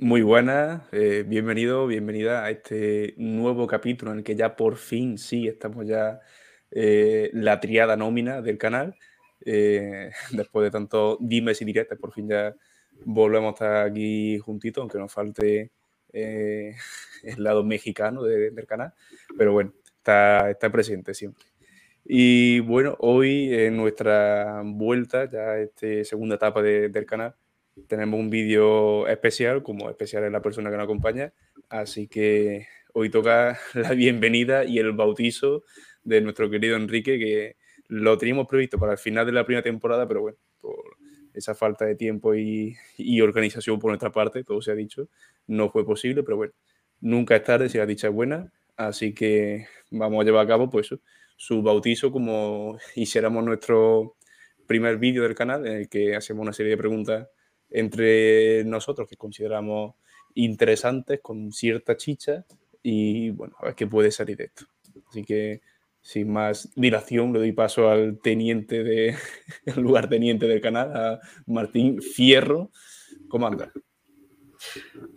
Muy buenas, eh, bienvenido, bienvenida a este nuevo capítulo en el que ya por fin sí estamos ya eh, la triada nómina del canal. Eh, después de tantos dimes y directas, por fin ya volvemos a estar aquí juntitos, aunque nos falte el lado mexicano del canal. Pero bueno, está, está presente siempre. Y bueno, hoy en nuestra vuelta, ya esta segunda etapa del canal, tenemos un vídeo especial, como especial es la persona que nos acompaña, así que hoy toca la bienvenida y el bautizo de nuestro querido Enrique, que lo teníamos previsto para el final de la primera temporada, pero bueno, por esa falta de tiempo y, organización por nuestra parte, todo se ha dicho, no fue posible, pero bueno, nunca es tarde si la dicha es buena, así que vamos a llevar a cabo pues su bautizo como hiciéramos nuestro primer vídeo del canal en el que hacemos una serie de preguntas entre nosotros que consideramos interesantes, con cierta chicha, y bueno, a ver qué puede salir de esto. Así que, sin más dilación, le doy paso al teniente de, lugar teniente del canal, a Martín Fierro. ¿Cómo anda?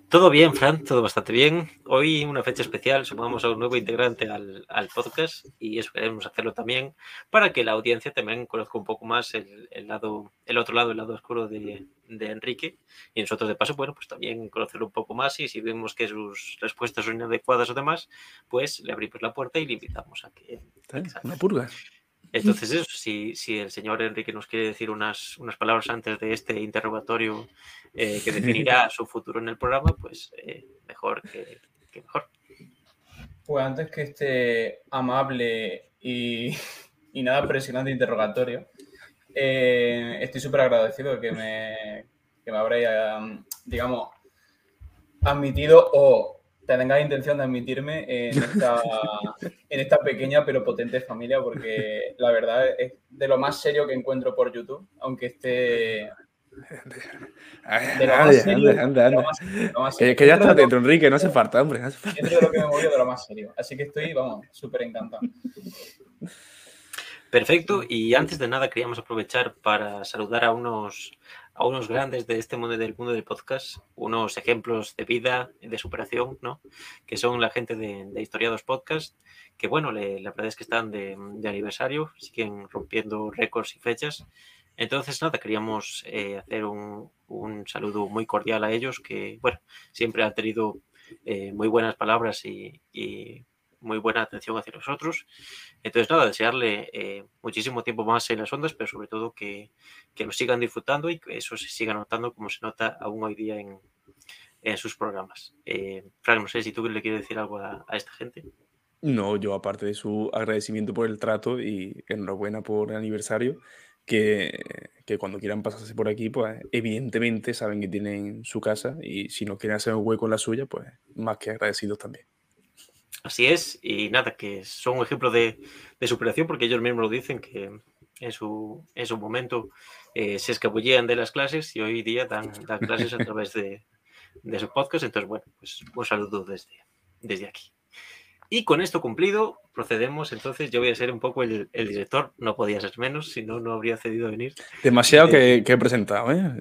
Todo bien, Fran, todo bastante bien. Hoy una fecha especial, sumamos a un nuevo integrante al, podcast y eso queremos hacerlo también para que la audiencia también conozca un poco más el, lado, el otro lado, el lado oscuro de, Enrique y nosotros de paso, bueno, pues también conocerlo un poco más y si vemos que sus respuestas son inadecuadas o demás, pues le abrimos la puerta y le invitamos a que... Una purga. Entonces, eso, si, si, el señor Enrique nos quiere decir unas, unas palabras antes de este interrogatorio eh, que definirá su futuro en el programa, pues eh, mejor que, mejor. Pues antes que este amable y, y nada presionante interrogatorio, eh, estoy súper agradecido que me, que me habréis, digamos, admitido o tengáis intención de admitirme en esta, en esta pequeña pero potente familia, porque la verdad es de lo más serio que encuentro por YouTube, aunque esté anda, anda, Que, ya está dentro, Enrique, no hace falta, hombre. Es de lo que me movió de lo más serio. Así que estoy, vamos, súper encantado. Perfecto, y antes de nada queríamos aprovechar para saludar a unos, a unos grandes de este mundo del mundo del podcast, unos ejemplos de vida, de superación, ¿no? Que son la gente de, de Historiados Podcast, que bueno, la verdad es que están de, de aniversario, siguen rompiendo récords y fechas. Entonces, nada, queríamos eh, hacer un, saludo muy cordial a ellos, que, bueno, siempre han tenido eh, muy buenas palabras y, muy buena atención hacia nosotros. Entonces, nada, desearle eh, muchísimo tiempo más en las ondas, pero sobre todo que, que lo sigan disfrutando y que eso se siga notando como se nota aún hoy día en, sus programas. Frank, no sé si tú le quieres decir algo a, esta gente. No, yo aparte de su agradecimiento por el trato y enhorabuena por el aniversario, que, cuando quieran pasarse por aquí, pues evidentemente saben que tienen su casa y si no quieren hacer un hueco en la suya, pues más que agradecidos también. Así es, y nada, que son un ejemplo de, superación porque ellos mismos lo dicen que en su, en su momento eh, se escabullían de las clases y hoy día dan, clases a través de, de su podcast. Entonces, bueno, pues un saludo desde, desde aquí. Y con esto cumplido, procedemos. Entonces, yo voy a ser un poco el, director. No podía ser menos, si no, no habría cedido a venir. Demasiado que, he presentado, ¿eh?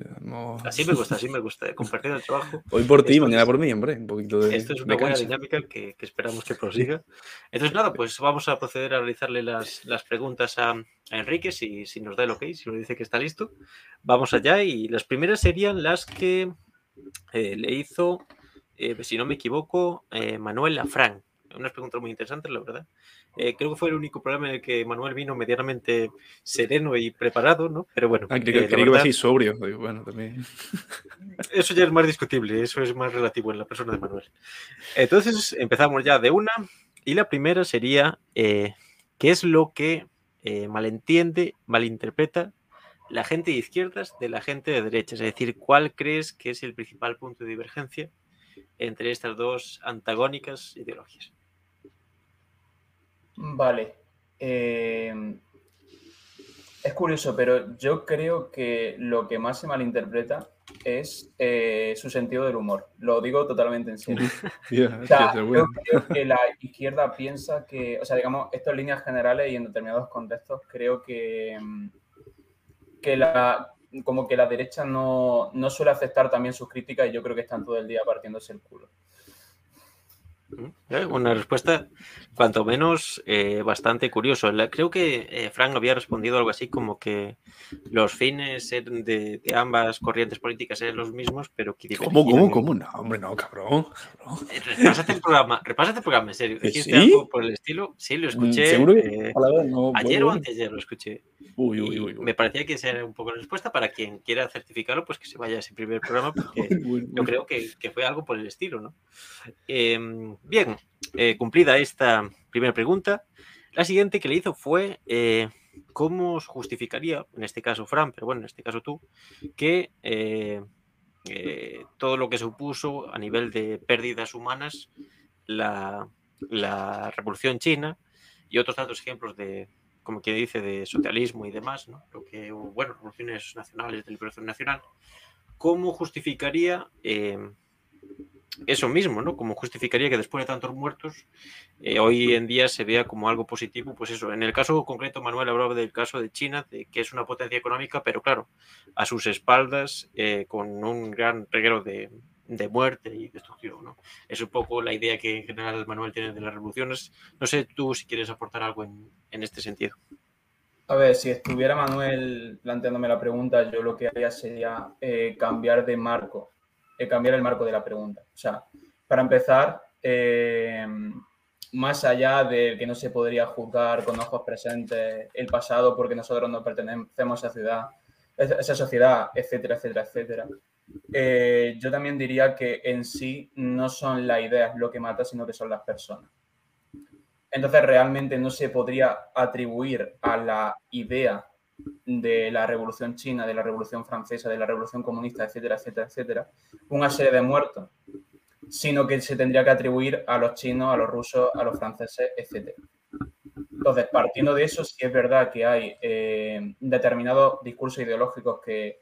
Así me gusta, así me gusta. Compartir el trabajo. Hoy por ti, mañana por mí, hombre. Un poquito de. Esto es una buena dinámica que, esperamos que prosiga. Entonces, nada, pues vamos a proceder a realizarle las, preguntas a, Enrique, si, si, nos da el ok, si nos dice que está listo. Vamos allá. Y las primeras serían las que eh, le hizo, eh, si no me equivoco, eh, Manuel Afrán unas preguntas muy interesantes, la verdad. Eh, creo que fue el único programa en el que Manuel vino medianamente sereno y preparado, ¿no? Pero bueno. Ah, creo, que eh, sobrio. Bueno, también. Eso ya es más discutible, eso es más relativo en la persona de Manuel. Entonces, empezamos ya de una. Y la primera sería, eh, ¿qué es lo que malentiende, malinterpreta la gente de izquierdas de la gente de derechas? Es decir, ¿cuál crees que es el principal punto de divergencia entre estas dos antagónicas ideologías? Vale. Eh, es curioso, pero yo creo que lo que más se malinterpreta es eh, su sentido del humor. Lo digo totalmente en serio. yo creo que la izquierda piensa que, o sea, digamos, esto en líneas generales y en determinados contextos, creo que, que la, como que la derecha no, no suele aceptar también sus críticas y yo creo que están todo el día partiéndose el culo. Eh, una respuesta, cuanto menos, eh, bastante curioso. creo que eh, Frank había respondido algo así como que los fines de, ambas corrientes políticas eran los mismos, pero que ¿Cómo, cómo, cómo? No, hombre, no, cabrón. Repásate el programa, repásate el programa, en serio. ¿Sí? algo por el estilo? Sí, lo mm, escuché. ayer o antes ayer lo escuché. Uy, uy, uy, Me parecía que esa era un poco la respuesta para quien quiera certificarlo, pues que se vaya a ese primer programa, porque yo creo que, que, fue algo por el estilo, ¿no? Bien, eh, cumplida esta primera pregunta, la siguiente que le hizo fue eh, cómo justificaría, en este caso Fran, pero bueno, en este caso tú, que eh, todo lo que supuso a nivel de pérdidas humanas la, la revolución china y otros tantos ejemplos de, como quien dice, de socialismo y demás, ¿no? Lo que, bueno, revoluciones nacionales, de liberación nacional, ¿cómo justificaría eso mismo, ¿no? Como justificaría que después de tantos muertos, eh, hoy en día se vea como algo positivo, pues eso. En el caso concreto, Manuel hablaba del caso de China, de que es una potencia económica, pero claro, a sus espaldas, eh, con un gran reguero de, muerte y destrucción, ¿no? Es un poco la idea que en general Manuel tiene de las revoluciones. No sé tú si quieres aportar algo en, este sentido. A ver, si estuviera Manuel planteándome la pregunta, yo lo que haría sería eh, cambiar de marco cambiar el marco de la pregunta. O sea, para empezar, eh, más allá de que no se podría juzgar con ojos presentes el pasado porque nosotros no pertenecemos a esa ciudad, esa sociedad, etcétera, etcétera, etcétera. Eh, yo también diría que en sí no son las ideas lo que mata, sino que son las personas. Entonces realmente no se podría atribuir a la idea de la Revolución China, de la Revolución Francesa, de la Revolución Comunista, etcétera, etcétera, etcétera, una serie de muertos, sino que se tendría que atribuir a los chinos, a los rusos, a los franceses, etcétera. Entonces, partiendo de eso, sí es verdad que hay eh, determinados discursos ideológicos que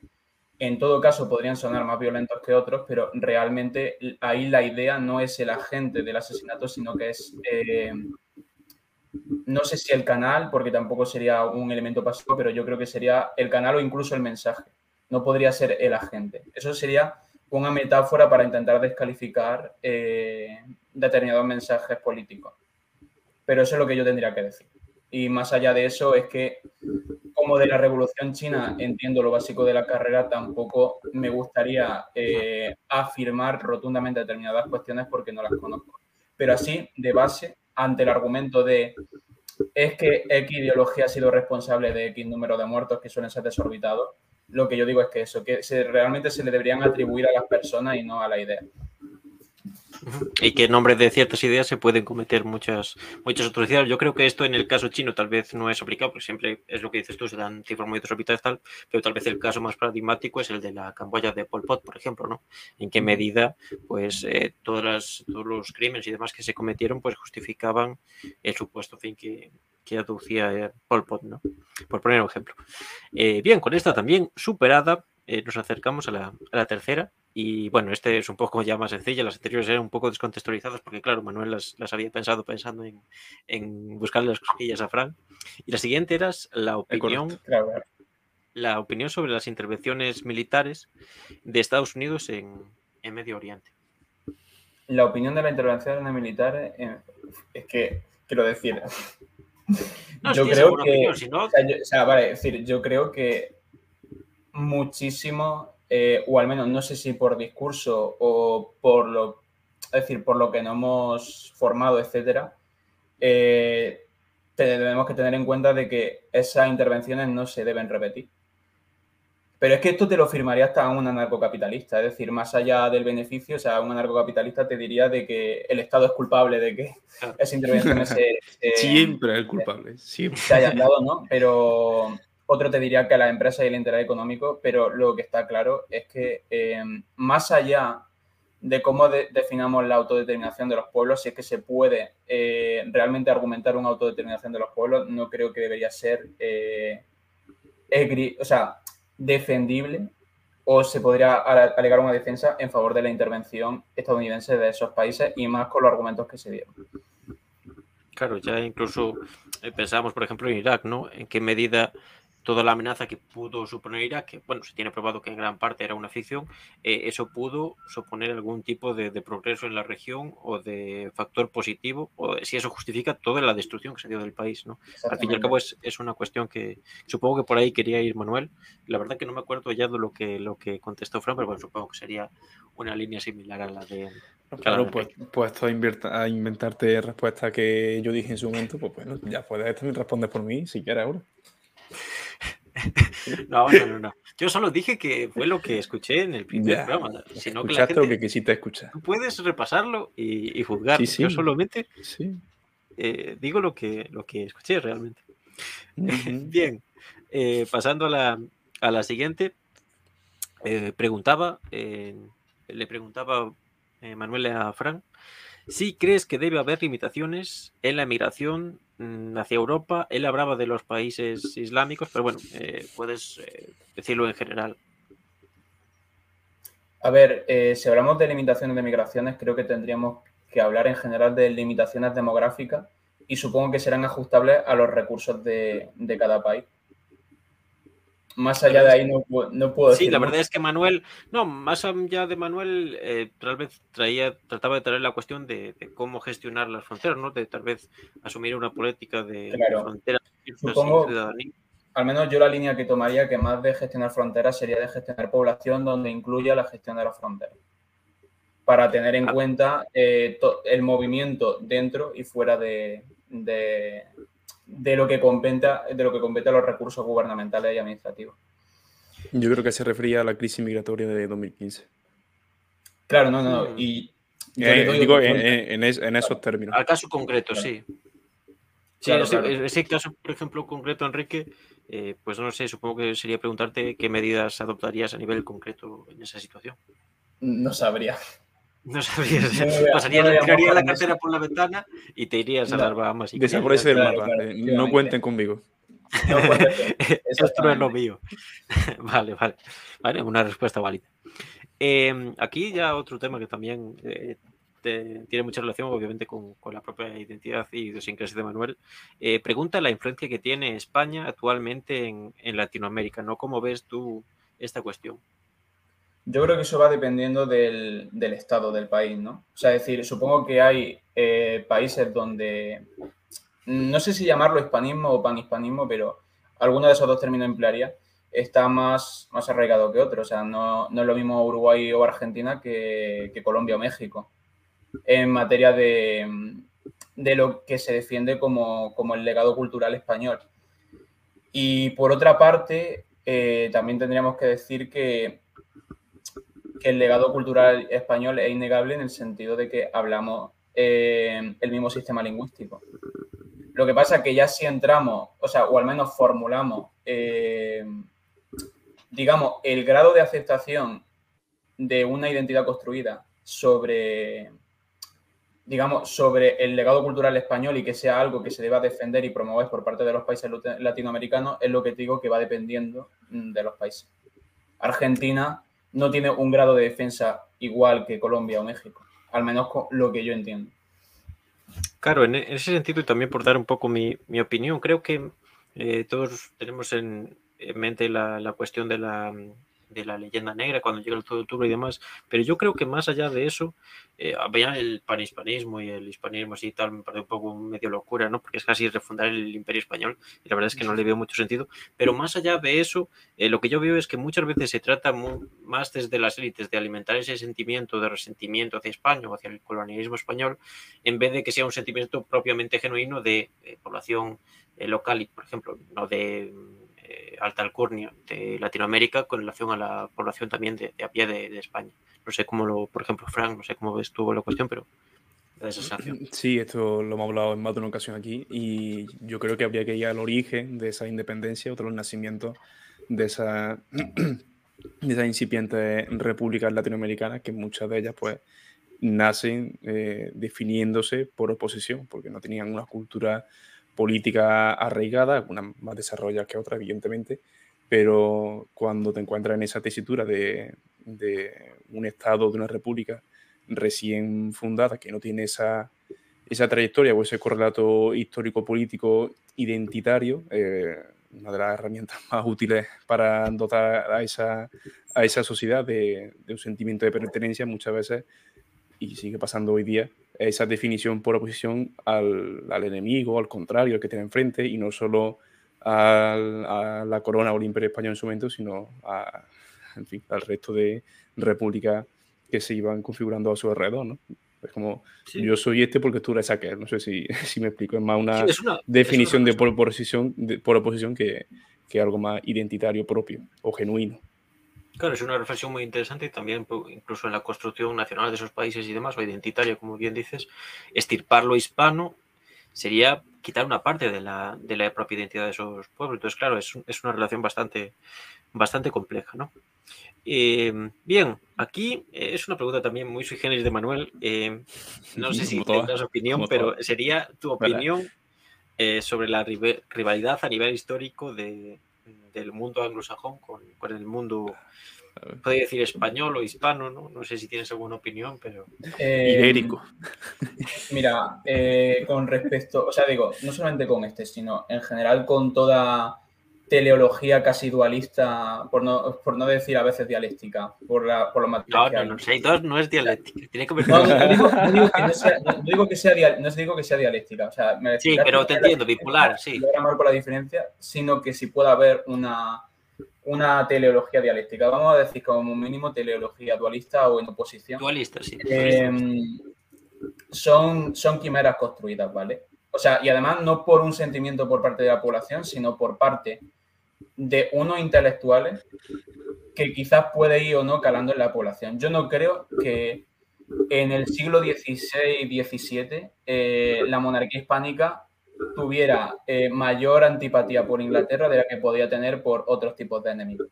en todo caso podrían sonar más violentos que otros, pero realmente ahí la idea no es el agente del asesinato, sino que es eh, no sé si el canal, porque tampoco sería un elemento pasivo, pero yo creo que sería el canal o incluso el mensaje. No podría ser el agente. Eso sería una metáfora para intentar descalificar eh, determinados mensajes políticos. Pero eso es lo que yo tendría que decir. Y más allá de eso es que, como de la Revolución China entiendo lo básico de la carrera, tampoco me gustaría eh, afirmar rotundamente determinadas cuestiones porque no las conozco. Pero así, de base, ante el argumento de es que X ideología ha sido responsable de X número de muertos que suelen ser desorbitados, lo que yo digo es que eso, que realmente se le deberían atribuir a las personas y no a la idea. Y que en nombre de ciertas ideas se pueden cometer muchas, muchas atrocidades. Yo creo que esto en el caso chino tal vez no es aplicado, porque siempre es lo que dices tú, se dan cifras muy desorbitadas tal, pero tal vez el caso más paradigmático es el de la Camboya de Pol Pot, por ejemplo, ¿no? En qué medida, pues, eh, todas todos los crímenes y demás que se cometieron, pues, justificaban el supuesto fin que, que aducía eh, Pol Pot, ¿no? Por poner un ejemplo. Eh, bien, con esta también superada, nos acercamos a la, a la tercera, y bueno, este es un poco ya más sencillo, las anteriores eran un poco descontextualizadas porque, claro, Manuel las, había pensado pensando en, en buscarle las cosquillas a Frank. Y la siguiente era la opinión, la opinión sobre las intervenciones militares de Estados Unidos en, Medio Oriente. La opinión de la intervención militar es que, quiero decir, yo creo que, o sea, vale, decir, yo creo que muchísimo eh, o al menos no sé si por discurso o por lo, es decir, por lo que nos hemos formado, etcétera, eh, tenemos que tener en cuenta de que esas intervenciones no se deben repetir. Pero es que esto te lo firmaría hasta un anarcocapitalista, es decir, más allá del beneficio, o sea, un anarcocapitalista te diría de que el Estado es culpable de que esas intervenciones se, siempre es culpable, siempre. se hayan dado, ¿no? Pero otro te diría que la empresa y el interés económico, pero lo que está claro es que eh, más allá de cómo definamos la autodeterminación de los pueblos, si es que se puede eh, realmente argumentar una autodeterminación de los pueblos, no creo que debería ser eh, o sea, defendible o se podría alegar una defensa en favor de la intervención estadounidense de esos países y más con los argumentos que se dieron. Claro, ya incluso pensamos, por ejemplo, en Irak, ¿no? En qué medida toda la amenaza que pudo suponer Irak, que bueno, se tiene probado que en gran parte era una ficción, eh, eso pudo suponer algún tipo de, progreso en la región o de factor positivo, o si eso justifica toda la destrucción que se dio del país. ¿no? Al fin y al cabo es, es, una cuestión que supongo que por ahí quería ir Manuel. La verdad que no me acuerdo ya de lo que, lo que contestó Fran, pero bueno, supongo que sería una línea similar a la de... Claro, pues, pues a, inventarte respuesta que yo dije en su momento, pues bueno, ya puedes también responder por mí si quieres ahora. No, no, no, Yo solo dije que fue lo que escuché en el primer programa. Sino que la gente, lo que quisiste escuchar. Tú puedes repasarlo y, juzgar. Yo solamente eh, digo lo que, lo que escuché realmente. Bien, eh, pasando a la, a la siguiente. Eh, preguntaba, le preguntaba Manuel a Fran, si crees que debe haber limitaciones en la migración hacia Europa. Él hablaba de los países islámicos, pero bueno, eh, puedes eh, decirlo en general. A ver, eh, si hablamos de limitaciones de migraciones, creo que tendríamos que hablar en general de limitaciones demográficas y supongo que serán ajustables a los recursos de cada país más allá de ahí no, no puedo decir. Sí, la verdad es que Manuel, no, más allá de Manuel, eh, tal vez traía, trataba de traer la cuestión de, cómo gestionar las fronteras, ¿no? De tal vez asumir una política de, fronteras. Supongo, al menos yo la línea que tomaría, que más de gestionar fronteras, sería de gestionar población donde incluya la gestión de las fronteras. Para tener en ah. cuenta eh, el movimiento dentro y fuera de, de lo que compete, de lo que compete a los recursos gubernamentales y administrativos. Yo creo que se refería a la crisis migratoria de 2015. Claro, no, no. Y eh, digo en, esos términos. Al caso concreto, sí. Sí, ese, caso, por ejemplo, concreto, Enrique, eh, pues no sé, supongo que sería preguntarte qué medidas adoptarías a nivel concreto en esa situación. No sabría. No sabías. Pasaría, tiraría la cartera por la ventana y te irías a las Bahamas. Y Desaparece del mapa. Eh, no cuenten conmigo. Esto no es lo mío. vale, vale. Vale, una respuesta válida. Em, aquí ya otro tema que también eh, tiene mucha relación, obviamente, con, con, la propia identidad y idiosincrasia de Manuel. Eh, pregunta la influencia que tiene España actualmente en, en Latinoamérica, ¿no? ¿Cómo ves tú esta cuestión? Yo creo que eso va dependiendo del, estado del país, ¿no? O sea, es decir, supongo que hay eh, países donde, no sé si llamarlo hispanismo o panhispanismo, pero alguno de esos dos términos emplearía, está más, más arraigado que otro. O sea, no, es lo mismo Uruguay o Argentina que, Colombia o México en materia de, lo que se defiende como, el legado cultural español. Y por otra parte, eh, también tendríamos que decir que que el legado cultural español es innegable en el sentido de que hablamos eh, el mismo sistema lingüístico. Lo que pasa es que ya si entramos, o sea, o al menos formulamos, eh, digamos, el grado de aceptación de una identidad construida sobre, digamos, sobre el legado cultural español y que sea algo que se deba defender y promover por parte de los países latinoamericanos, es lo que digo que va dependiendo mm, de los países. Argentina no tiene un grado de defensa igual que Colombia o México, al menos lo que yo entiendo. Claro, en ese sentido y también por dar un poco mi, opinión, creo que eh, todos tenemos en, mente la, cuestión de la, de la leyenda negra cuando llega el todo octubre y demás, pero yo creo que más allá de eso, eh, el panhispanismo y el hispanismo así tal, me parece un poco medio locura, ¿no? Porque es casi refundar el imperio español y la verdad es que no le veo mucho sentido, pero más allá de eso, eh, lo que yo veo es que muchas veces se trata más desde las élites de alimentar ese sentimiento de resentimiento hacia España o hacia el colonialismo español, en vez de que sea un sentimiento propiamente genuino de, población eh, local y, por ejemplo, no de eh, alta alcurnia de Latinoamérica con relación a la población también de, a pie de, España. No sé cómo lo, por ejemplo, Frank, no sé cómo ves tú la cuestión, pero. Sí, esto lo hemos hablado en más de una ocasión aquí y yo creo que habría que ir al origen de esa independencia, otro nacimiento de esa, de esas incipientes repúblicas latinoamericanas que muchas de ellas pues nacen eh, definiéndose por oposición, porque no tenían una cultura política arraigada, una más desarrollada que otra, evidentemente, pero cuando te encuentras en esa tesitura de, un Estado, de una república recién fundada, que no tiene esa, esa trayectoria o ese correlato histórico-político identitario, eh, una de las herramientas más útiles para dotar a esa, a esa sociedad de, de un sentimiento de pertenencia muchas veces, y sigue pasando hoy día, esa definición por oposición al, al enemigo, al contrario, al que tiene enfrente, y no solo al, a la corona o al imperio español en su momento, sino a, en fin, al resto de repúblicas que se iban configurando a su alrededor, ¿no? Es como, Sí. yo soy este porque tú eres aquel. No sé si, si me explico. Es más una Sí, es una- definición es de una por oposición, de, por oposición que, que algo más identitario propio o genuino. Claro, es una reflexión muy interesante y también pu- incluso en la construcción nacional de esos países y demás, o identitaria, como bien dices, estirpar lo hispano sería quitar una parte de la, de la propia identidad de esos pueblos. Entonces, claro, es, es una relación bastante, bastante compleja, ¿no? Eh, bien, aquí eh, es una pregunta también muy sui generis de Manuel. Eh, no sé si Como tendrás opinión, pero sería tu opinión eh, sobre la rivalidad a nivel histórico de, del mundo anglosajón con, con el mundo, podría decir español o hispano, ¿no? No sé si tienes alguna opinión, pero... Eh, Ibérico. Mira, eh, con respecto, o sea, digo, no solamente con este, sino en general con toda teleología casi dualista, por no, por no decir a veces dialéctica, por, la, por lo No, matricial. no, no, Seidor no es dialéctica, tiene que ver No, no, no digo, no digo que no sea, no digo que sea dia- no digo que sea dialéctica. O sea, me Sí, pero te entiendo, bipolar, sí. ahora marco la diferencia, sino que si pueda haber una, una teleología dialéctica. Vamos a decir como mínimo teleología dualista o en oposición. Dualista, sí. Eh, son, son quimeras construidas, ¿vale? O sea, y además no por un sentimiento por parte de la población, sino por parte de unos intelectuales que quizás puede ir o no calando en la población. Yo no creo que en el siglo XVI-XVII eh, la monarquía hispánica tuviera eh, mayor antipatía por Inglaterra de la que podía tener por otros tipos de enemigos.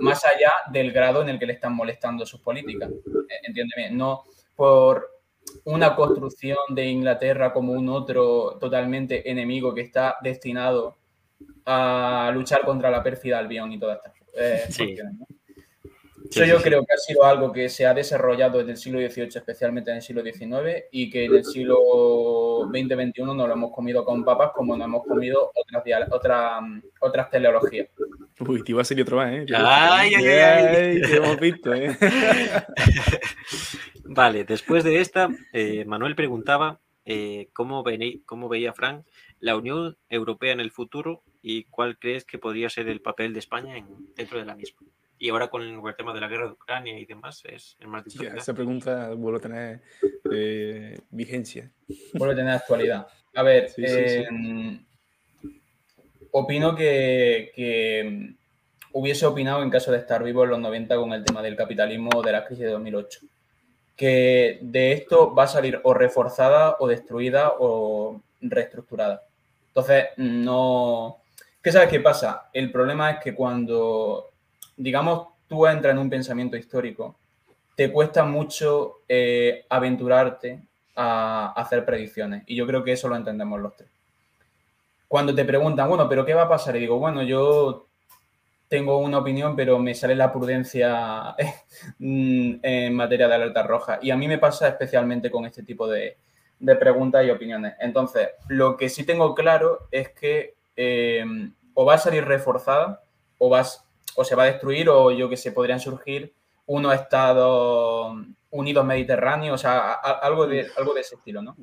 Más allá del grado en el que le están molestando sus políticas. Eh, Entiéndeme, no por una construcción de Inglaterra como un otro totalmente enemigo que está destinado a luchar contra la pérfida Albión y todas estas eh, Sí. cuestiones, ¿no? Sí, Eso sí, yo sí. creo que ha sido algo que se ha desarrollado desde el siglo XVIII, especialmente en el siglo XIX, y que en el siglo XX-XXI nos lo hemos comido con papas como nos hemos comido otras, otras, otras teleologías. Uy, te iba a salir otro más, ¿eh? Ay, ay, ay. Te hemos visto, ¿eh? Vale, después de esta, eh, Manuel preguntaba eh, ¿cómo, veni- cómo veía Frank la Unión Europea en el futuro y cuál crees que podría ser el papel de España en- dentro de la misma. Y ahora con el tema de la guerra de Ucrania y demás es, es más difícil. esa pregunta vuelve a tener eh, vigencia. Vuelve a tener actualidad. A ver, Sí, sí, sí. eh, opino que, que hubiese opinado en caso de estar vivo en los 90 con el tema del capitalismo o de la crisis de 2008. Que de esto va a salir o reforzada o destruida o reestructurada. Entonces, no... ¿Qué sabes qué pasa? El problema es que cuando, digamos, tú entras en un pensamiento histórico, te cuesta mucho eh, aventurarte a hacer predicciones. Y yo creo que eso lo entendemos los tres. Cuando te preguntan, bueno, pero ¿qué va a pasar? Y digo, bueno, yo tengo una opinión, pero me sale la prudencia en materia de alerta roja. Y a mí me pasa especialmente con este tipo de, de preguntas y opiniones. Entonces, lo que sí tengo claro es que eh, o va a salir reforzada o, vas, o se va a destruir o yo que sé, podrían surgir unos estados unidos mediterráneos, o sea, a- a- algo de, algo de ese estilo, ¿no?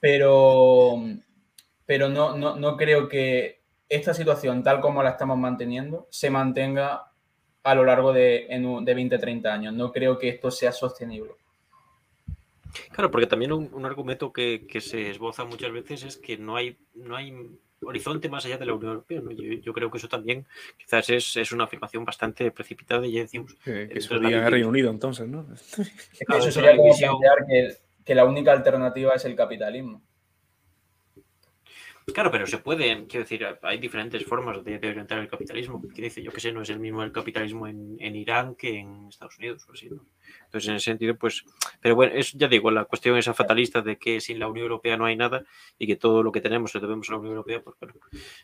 Pero, pero no, no, no creo que esta situación, tal como la estamos manteniendo, se mantenga a lo largo de, en un- de 20, 30 años. No creo que esto sea sostenible. Claro, porque también un, un argumento que, que se esboza muchas veces es que no hay, no hay horizonte más allá de la Unión Europea. ¿no? Yo, yo creo que eso también quizás es, es una afirmación bastante precipitada y ya decimos. Que, que se Entonces, la diga en división- Reino Unido, entonces, ¿no? Es que Claro, eso sería como plantear que, que la única alternativa es el capitalismo. Claro, pero se puede, quiero decir, hay diferentes formas de, orientar el capitalismo. Dice, yo que sé, no es el mismo el capitalismo en, Irán que en Estados Unidos o. Entonces, en ese sentido, pues, pero bueno, es, ya digo, la cuestión esa fatalista de que sin la Unión Europea no hay nada y que todo lo que tenemos lo debemos a la Unión Europea, pues bueno,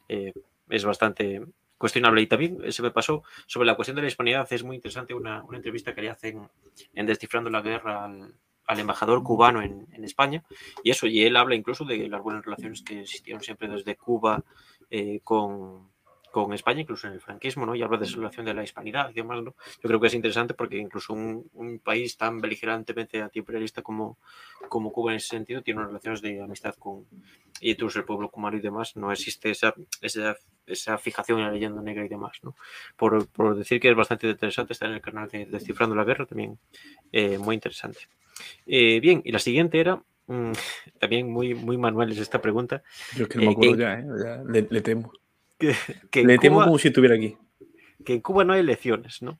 eh, es bastante cuestionable. Y también se me pasó sobre la cuestión de la hispanidad, es muy interesante una entrevista que le hacen en Descifrando la Guerra al, al embajador cubano en, en España. Y eso, y él habla incluso de las buenas relaciones que existieron siempre desde Cuba eh, con, con España, incluso en el franquismo, ¿no? Y habla de relación de la hispanidad y demás, ¿no? Yo creo que es interesante porque incluso un, un país tan beligerantemente antiimperialista como, como Cuba en ese sentido tiene unas relaciones de amistad con y incluso el pueblo cubano y demás, no existe esa, esa, esa fijación en la leyenda negra y demás, ¿no? Por, por, decir que es bastante interesante, está en el canal de Descifrando la Guerra, también eh, muy interesante. Eh, bien, y la siguiente era mm, también muy, muy manual es esta pregunta. Yo es que no me acuerdo Eh, ya, ¿eh? Ya, le, le temo. Que, que en Le temo como si estuviera aquí. que en Cuba no hay elecciones, ¿no?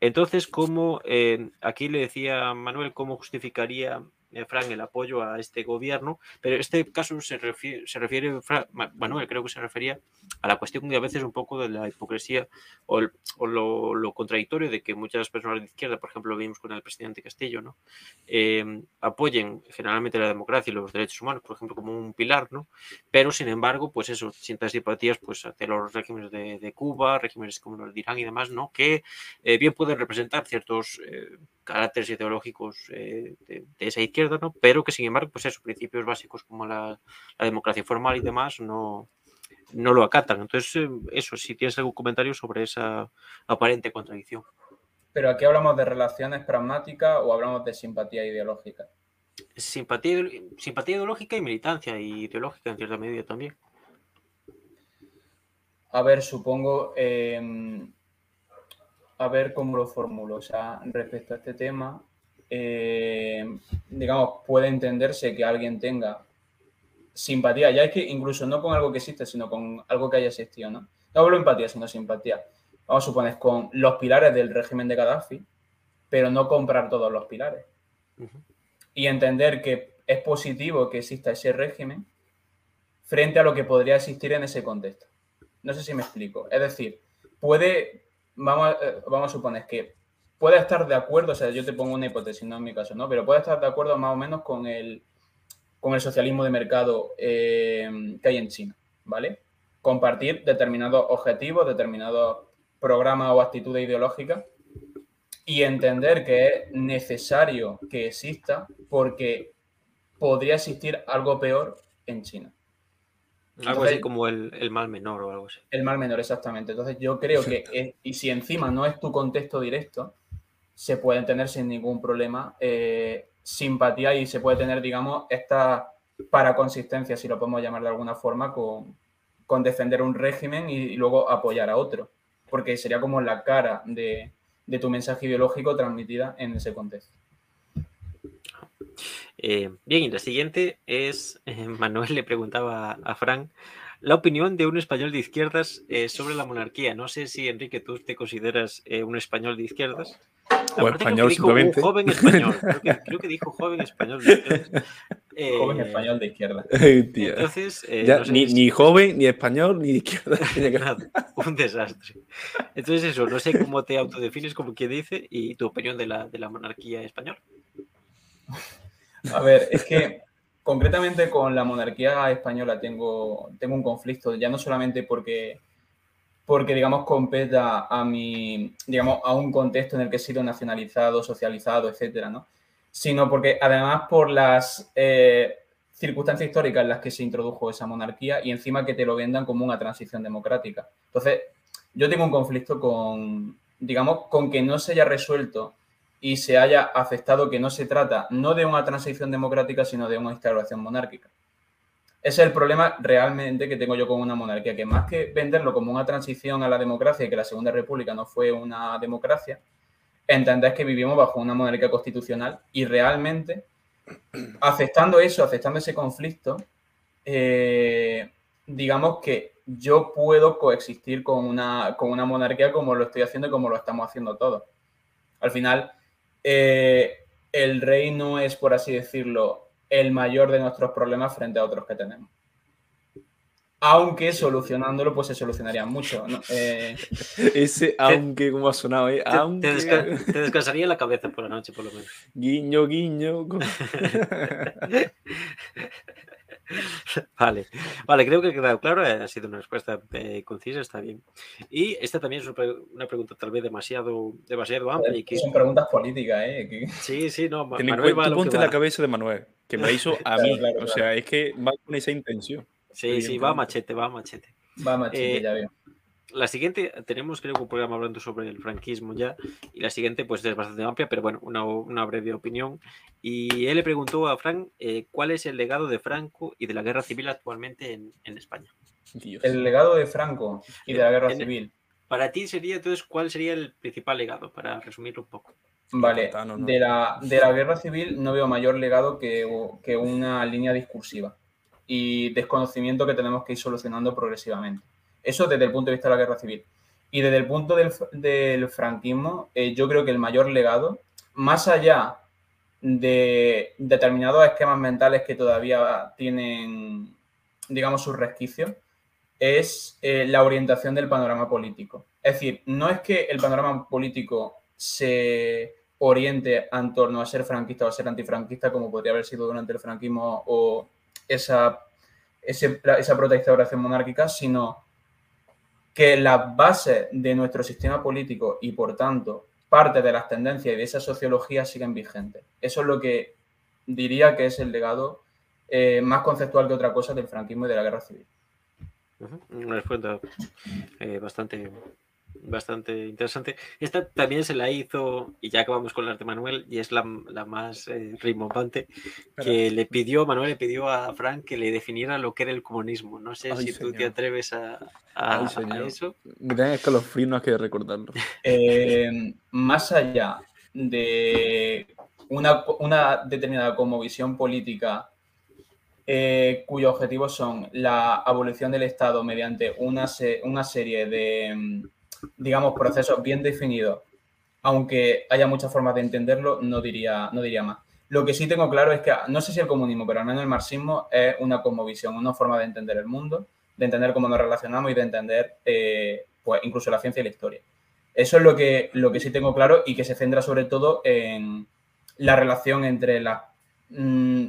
Entonces, ¿cómo, eh, aquí le decía Manuel cómo justificaría eh, Fran el apoyo a este gobierno, pero este caso se refiere, se refiere Manuel creo que se refería a la cuestión de a veces un poco de la hipocresía o, lo, contradictorio de que muchas personas de izquierda, por ejemplo, lo vimos con el presidente Castillo, ¿no? Eh, apoyen generalmente la democracia y los derechos humanos, por ejemplo, como un pilar, ¿no? Pero, sin embargo, pues eso, sientan simpatías pues, hacia los regímenes de, Cuba, regímenes como los de Irán y demás, ¿no? Que eh, bien pueden representar ciertos caracteres ideológicos eh, de, de esa izquierda, ¿no? Pero que, sin embargo, pues eso, principios básicos como la, la democracia formal y demás no, no lo acatan. Entonces, eh, eso, si tienes algún comentario sobre esa aparente contradicción. Pero aquí hablamos de relaciones pragmáticas o hablamos de simpatía ideológica. Simpatía, simpatía ideológica y militancia ideológica en cierta medida también. A ver, supongo, eh, a ver cómo lo formulo. O sea, respecto a este tema, eh, digamos, puede entenderse que alguien tenga simpatía, ya es que incluso no con algo que existe, sino con algo que haya existido, ¿no? No hablo de empatía, sino simpatía. Vamos a suponer con los pilares del régimen de Gaddafi, pero no comprar todos los pilares. Y entender que es positivo que exista ese régimen frente a lo que podría existir en ese contexto. No sé si me explico. Es decir, puede, vamos eh, vamos a suponer que puede estar de acuerdo, o sea, yo te pongo una hipótesis, no en mi caso, ¿no? Pero puede estar de acuerdo más o menos con el, con el socialismo de mercado eh, que hay en China, ¿vale? Compartir determinados objetivos, determinados programas o actitudes ideológicas y entender que es necesario que exista porque podría existir algo peor en China. Algo así como el, el mal menor o algo así. El mal menor, exactamente. Entonces yo creo que, es- y si encima no es tu contexto directo, se puede tener sin ningún problema eh, simpatía y se puede tener, digamos, esta paraconsistencia, si lo podemos llamar de alguna forma, con, con defender un régimen y, y luego apoyar a otro. Porque sería como la cara de, de tu mensaje ideológico transmitida en ese contexto. Eh, bien, y la siguiente es, eh, Manuel le preguntaba a, a Fran la opinión de un español de izquierdas eh, sobre la monarquía. No sé si, Enrique, tú te consideras eh, un español de izquierdas. O Aparte, creo que español, dijo un simplemente. joven español. Creo que, creo que dijo joven español de izquierdas. Eh, Joven español de izquierda. Entonces, eh, Ya, no sé ni, si- ni joven, ni español, ni de izquierda. Nada, un desastre. Entonces, eso, no sé cómo te autodefines, como quien dice, y tu opinión de la, de la monarquía española. A ver, es que concretamente con la monarquía española tengo, tengo un conflicto, ya no solamente porque, porque digamos, competa a mi, digamos, a un contexto en el que he sido nacionalizado, socializado, etcétera, ¿no? Sino porque además por las eh, circunstancias históricas en las que se introdujo esa monarquía y encima que te lo vendan como una transición democrática. Entonces, yo tengo un conflicto con, digamos, con que no se haya resuelto y se haya aceptado que no se trata no de una transición democrática, sino de una instauración monárquica. Ese es el problema realmente que tengo yo con una monarquía, que más que venderlo como una transición a la democracia y que la Segunda República no fue una democracia, entender que vivimos bajo una monarquía constitucional y realmente aceptando eso, aceptando ese conflicto, eh, digamos que yo puedo coexistir con una, con una monarquía como lo estoy haciendo y como lo estamos haciendo todos. Al final, eh, el rey no es, por así decirlo, el mayor de nuestros problemas frente a otros que tenemos. Aunque solucionándolo, pues se solucionaría mucho. ¿no? Eh, Ese aunque, como ha sonado, ¿eh? Aunque. te desca- te descansaría la cabeza por la noche, por lo menos. Guiño, guiño. Vale, vale, creo que ha quedado claro, ha sido una respuesta eh, concisa, está bien. Y esta también es una pre- una pregunta tal vez demasiado, demasiado amplia y que... son preguntas políticas, ¿eh? Que- Sí, sí, no, Ten en Manuel cuenta- va ponte va. la cabeza de Manuel, que me la hizo a mí. claro, o claro. sea, es que va con esa intención. Sí, sí, va machete, va a machete. Va machete, Eh, ya veo. La siguiente, tenemos creo que un programa hablando sobre el franquismo ya, y la siguiente pues es bastante amplia, pero bueno, una, breve opinión. Y él le preguntó a Frank eh, cuál es el legado de Franco y de la guerra civil actualmente en, España. El legado de Franco y de la guerra civil. Para ti sería entonces, ¿cuál sería el principal legado? Para resumirlo un poco. Vale, de la, de la guerra civil no veo mayor legado que, que una línea discursiva y desconocimiento que tenemos que ir solucionando progresivamente. Eso desde el punto de vista de la guerra civil. Y desde el punto del, franquismo, eh, yo creo que el mayor legado, más allá de determinados esquemas mentales que todavía tienen, digamos, sus resquicios, es eh, la orientación del panorama político. Es decir, no es que el panorama político se oriente en torno a ser franquista o a ser antifranquista, como podría haber sido durante el franquismo o esa, esa protección monárquica, sino que las bases de nuestro sistema político y por tanto parte de las tendencias y de esa sociología siguen vigentes. Eso es lo que diría que es el legado eh, más conceptual que otra cosa del franquismo y de la guerra civil. Una respuesta eh, bastante bastante interesante. Esta también se la hizo, y ya acabamos con la de Manuel, y es la, más eh, rimbombante, que le pidió, Manuel le pidió a Frank que le definiera lo que era el comunismo. No sé si tú te atreves a, a, eso. Me tenés escalofríos, no hay que recordarlo. Eh, más allá de una, una determinada visión política eh, cuyos objetivos son la abolición del Estado mediante una, una serie de digamos, procesos bien definidos, aunque haya muchas formas de entenderlo, no diría, no diría más. Lo que sí tengo claro es que, no sé si el comunismo, pero al menos el marxismo es una cosmovisión, una forma de entender el mundo, de entender cómo nos relacionamos y de entender eh, pues, incluso la ciencia y la historia. Eso es lo que, lo que sí tengo claro y que se centra sobre todo en la relación entre la... Mm,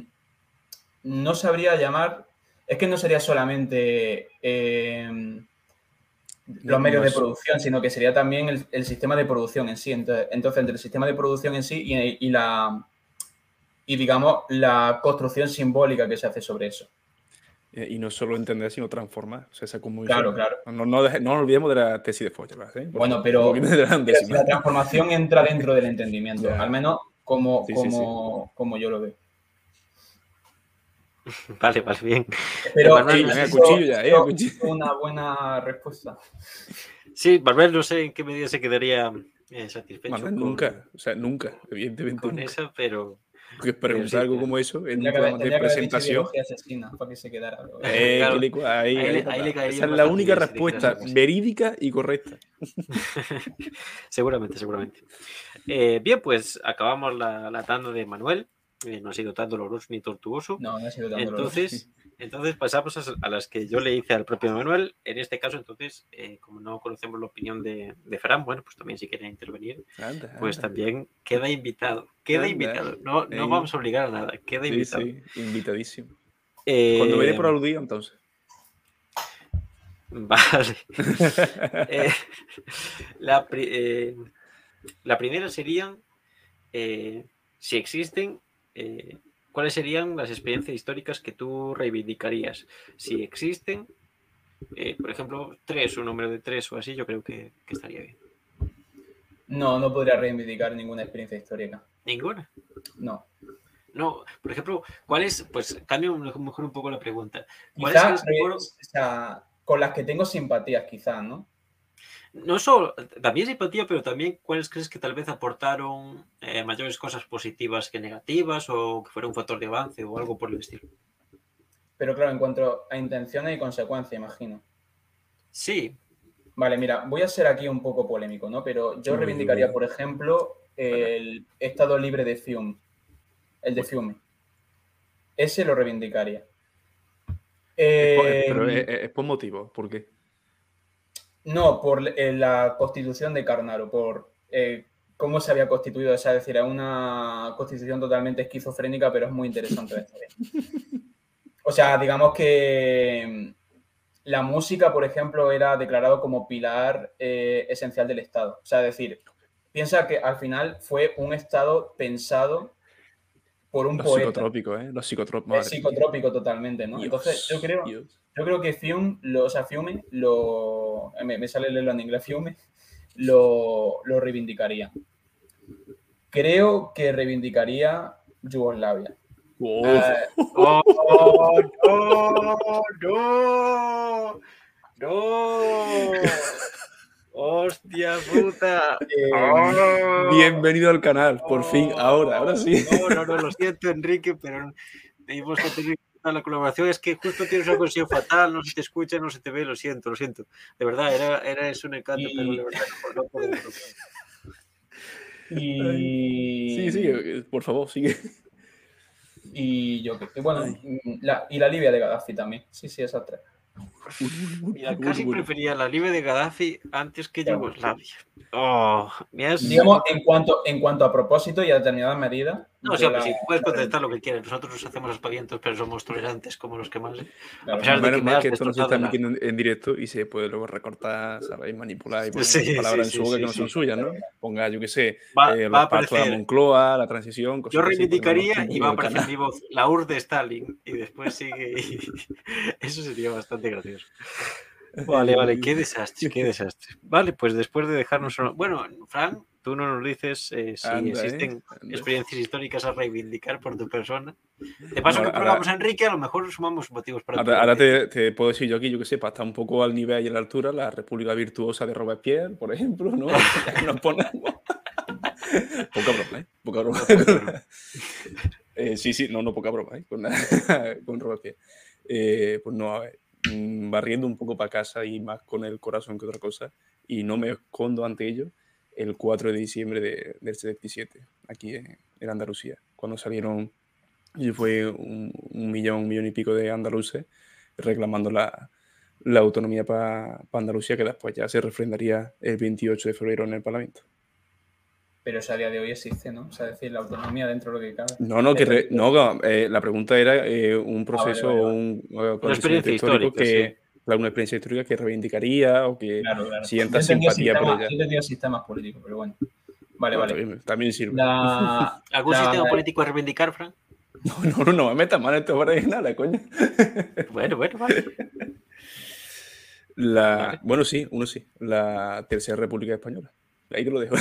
no sabría llamar, es que no sería solamente eh, los medios de producción, sino que sería también el, sistema de producción en sí. Entonces, entre el sistema de producción en sí y, la y digamos la construcción simbólica que se hace sobre eso. Eh, y no solo entender, sino transformar. O sea, esa claro, claro. No, no, no, olvidemos de la tesis de Feuerbach. ¿eh? Bueno, pero la, transformación entra dentro del entendimiento, al menos como, como, como yo lo veo. Vale, vale, bien. Pero cuchillo ya, una buena respuesta. Sí, Manuel no sé en qué medida se quedaría eh, satisfecho. nunca, o sea, nunca, evidentemente. Con eso, pero... Porque preguntar algo como eso en un programa de presentación. Asesina para que se quedara. Eh, ahí, ahí, ahí, esa es la única respuesta verídica y correcta. seguramente, seguramente. Eh, bien, pues acabamos la, la tanda de Manuel. Eh, no ha sido tan doloroso ni tortuoso. No, no ha sido tan entonces, Entonces pasamos a, las que yo le hice al propio Manuel. En este caso, entonces, eh, como no conocemos la opinión de, de, Fran, bueno, pues también si quiere intervenir, pues también queda invitado. Queda invitado. No, no vamos a obligar a nada, queda invitado. Sí, invitadísimo. Eh, Cuando viene por aludía, entonces. Vale. la, la, primera sería si existen eh, ¿cuáles serían las experiencias históricas que tú reivindicarías? Si existen, eh, por ejemplo, tres, un número de tres o así, yo creo que, estaría bien. No, no podría reivindicar ninguna experiencia histórica. ¿Ninguna? No. No, por ejemplo, ¿cuál es? Pues cambio mejor un poco la pregunta. Quizás, con las que tengo simpatías, quizás, ¿no? No solo, también simpatía, pero también cuáles crees que tal vez aportaron eh, mayores cosas positivas que negativas o que fuera un factor de avance o algo por el estilo. Pero claro, en cuanto a intenciones y consecuencias, imagino. Sí. Vale, mira, voy a ser aquí un poco polémico, ¿no? Pero yo reivindicaría, por ejemplo, el estado libre de Fiume, el de Fiume. Ese lo reivindicaría. pero eh, es, es por motivo, ¿por qué? No, por eh, la constitución de Carnaro, por eh, cómo se había constituido. es decir, es una constitución totalmente esquizofrénica, pero es muy interesante de O sea, digamos que mm, la música, por ejemplo, era declarado como pilar eh, esencial del Estado. O sea, es decir, piensa que al final fue un Estado pensado por un Los poeta. psicotrópicos, ¿eh? Los psicotrópicos. Es psicotrópico totalmente, ¿no? Dios, Entonces, yo creo, Dios. yo creo que Fiume, lo, o sea, Fiume lo. eh, Me, me sale leerlo en inglés, Fiume, lo, lo reivindicaría. Creo que reivindicaría Yugoslavia. Uf, Eh, ¡Oh, no! ¡No! ¡No! ¡Hostia puta! eh, ¡Oh! Bienvenido al canal, por fin, ahora, ahora sí. No, no, no, lo siento, Enrique, pero tenemos que tener en cuenta la colaboración. Es que justo tienes una conexión fatal, no se te escucha, no se te ve, lo siento, lo siento. De verdad, era, era eso un encanto, Y- pero de verdad no, no puedo, y, Sí, sí, por favor, sigue. Y yo que bueno, la, y la Libia de Gaddafi también. Sí, sí, esas tres. Mira, casi prefería la Libre de Gaddafi antes que. Yugoslavia. Oh, Digamos, en cuanto, en cuanto a propósito y a determinadas medidas. No, yo sí, la- sí, puedes contestar lo que quieras. Nosotros nos hacemos aspavientos, pero somos tolerantes como los que más. ¿eh? claro, a pesar de Menos que me esto no se está emitiendo en, en directo y se puede luego recortar, ¿sabéis? Manipular y poner Sí, palabras sí, en su boca sí, que no son sí. suyas, ¿no? Ponga, yo qué sé, Va, eh, va la. Moncloa, la transición. cosas Yo reivindicaría y va a aparecer mi voz, la URSS de Stalin, y después sigue. y- Eso sería bastante gracioso. Vale, vale, qué desastre, qué desastre. Vale, pues después de dejarnos. Bueno, Fran, tú no nos dices eh, si Anda, ¿eh? existen Anda. experiencias históricas a reivindicar por tu persona. De paso Ahora- que colgamos a Enrique, a lo mejor sumamos motivos para. Ahora, ahora te, te puedo decir yo aquí, yo que sé, para estar un poco al nivel y a la altura, la República Virtuosa de Robespierre, por ejemplo, ¿no? Ya que nos ponemos. poca broma, ¿eh? Poca broma. Eh, sí, sí, no, no, poca broma, ¿eh? Con, con Robespierre. Eh, pues no, a ver, mm, barriendo un poco para casa y más con el corazón que otra cosa, y no me escondo ante ello, el 4 de diciembre de- del 77, aquí en, en Andalucía, cuando salieron, y fue un, un millón, un millón y pico de andaluces reclamando la, la autonomía para Andalucía, que después ya se refrendaría el 28 de febrero en el Parlamento. Pero eso a día de hoy existe, ¿no? O sea, es decir, la autonomía dentro de lo que cabe. No, no, que re- no, eh, la pregunta era eh, un proceso vale, o vale. un eh, acontecimiento experiencia histórico histórica, que, una experiencia histórica que reivindicaría o que Claro, claro. sienta Yo simpatía por sistema- ella. yo entendía sistemas políticos, pero bueno. Vale, Bueno, vale. También, también sirve. La, ¿Algún la- sistema político a reivindicar, Fran? No, no, no, no me metas mal esto para nada, coño. Bueno, bueno, vale. La, Vale. Bueno, sí, uno sí. La Tercera República Española. Ahí te lo dejo.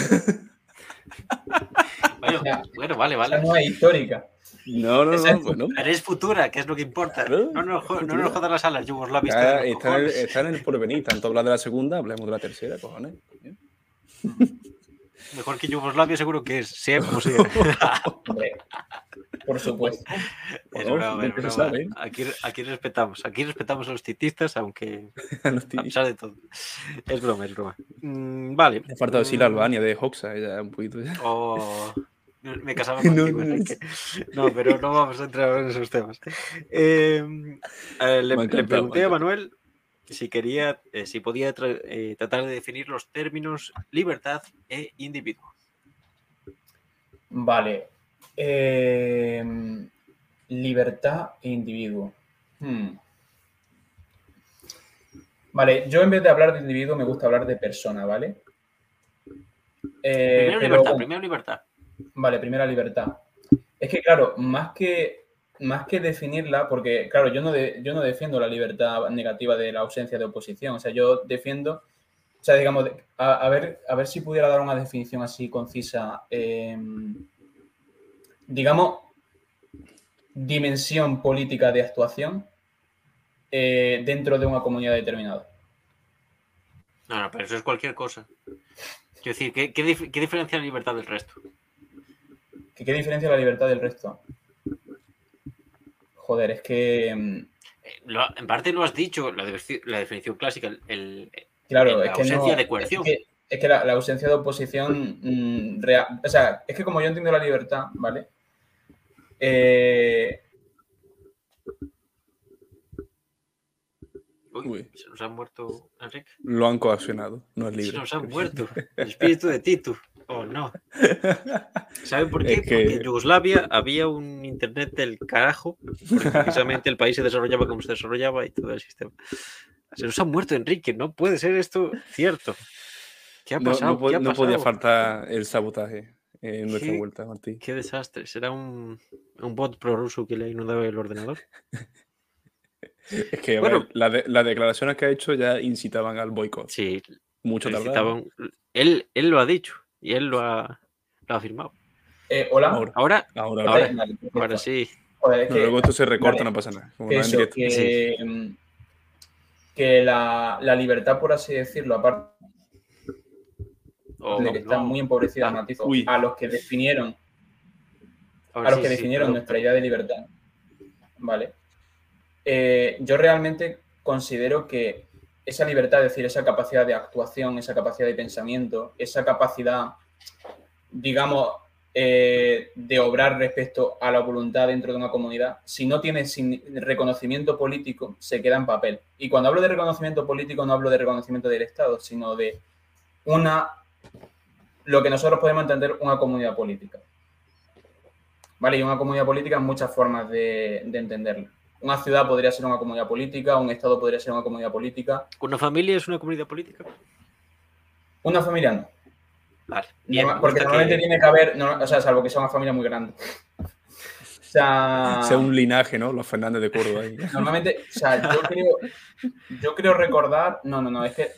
Bueno, O sea, bueno, vale, vale. no es histórica. No, no, no, bueno. Pero es futura, que es lo que importa. Claro, No nos, no nos jodan las alas, Yugoslavia. Está, está en el, está en el porvenir. Tanto hablar de la segunda, hablemos de la tercera, cojones. Mejor que Yugoslavia seguro que es, sea. Hombre, por supuesto. Es broma, es broma. Aquí, aquí respetamos, aquí respetamos a los titistas, aunque Los a pesar de todo. Es broma, es broma. Mm, vale. Me falta decir la Mm, Albania de Hoxha, ya un poquito. ya. Oh, me casaba No, contigo, no, Enrique. No, pero no vamos a entrar en esos temas. Eh, eh, le, pregunté a Manuel si quería, eh, si podía tra- eh, tratar de definir los términos libertad e individuo. Vale. Eh, libertad e individuo. Hmm. Vale, yo en vez de hablar de individuo me gusta hablar de persona, ¿vale? Eh, Primero pero libertad, primero libertad. Vale, primera libertad. Es que, claro, más que, más que definirla, porque, claro, yo no, de- yo no defiendo la libertad negativa de la ausencia de oposición. O sea, yo defiendo, o sea, digamos, a, ver, a ver si pudiera dar una definición así concisa. eh, digamos, dimensión política de actuación eh, dentro de una comunidad determinada. No, no, pero eso es cualquier cosa. Quiero decir, ¿qué, qué diferencia la libertad del resto? ¿Qué, qué diferencia la libertad del resto? Joder, es que. mm, Eh, lo- en parte lo has dicho, la, definición- la definición clásica, el- el, Claro, La es que ausencia no, de coerción. Es que, es que la, la ausencia de oposición mm, real. O sea, es que como yo entiendo la libertad, ¿vale? Eh, Uy, Uy. se nos ha muerto Enrique. Lo han coaccionado, no es Se libre. nos ha muerto. El espíritu de Tito. Oh, no. ¿Saben por qué? Es que- Porque en Yugoslavia había un internet del carajo, porque precisamente el país se desarrollaba como se desarrollaba y todo el sistema. Se nos ha muerto Enrique, no puede ser esto cierto. ¿Qué ha pasado? no po- ¿Qué ha no podía faltar el sabotaje. en nuestra ¿Qué? vuelta, Martí. Qué desastre. ¿Será un, un bot prorruso que le ha inundado el ordenador? Es que Bueno. ver, la de- las declaraciones que ha hecho ya incitaban al boicot. Sí, Mucho felicitaban- tardar. Él, él lo ha dicho y él lo ha, lo ha afirmado. Eh, Hola. Ahora, Ahora, ahora, Ahora- sí. Joder, es No, que- luego esto se recorta, no pasa nada. Como que en que, que la, la libertad, por así decirlo, aparte O de que está no. muy empobrecida, Ah, matizo, uy. a los que definieron, ver, a los sí, que definieron nuestra idea de libertad, ¿vale? Eh, yo realmente considero que esa libertad, es decir, esa capacidad de actuación, esa capacidad de pensamiento, esa capacidad, digamos, eh, de obrar respecto a la voluntad dentro de una comunidad, si no tiene reconocimiento político, se queda en papel. Y cuando hablo de reconocimiento político, no hablo de reconocimiento del Estado, sino de una, lo que nosotros podemos entender una comunidad política. ¿Vale? Y una comunidad política en muchas formas de, de entenderla. Una ciudad podría ser una comunidad política, un Estado podría ser una comunidad política, ¿Una familia es una comunidad política? una familia no. Vale. Bien, porque normalmente que- tiene que haber, no, o sea, salvo que sea una familia muy grande. O sea, Sea un linaje, ¿no? Los Fernández de Córdoba. ahí. normalmente, o sea, yo creo, yo creo recordar, no, no, no, es que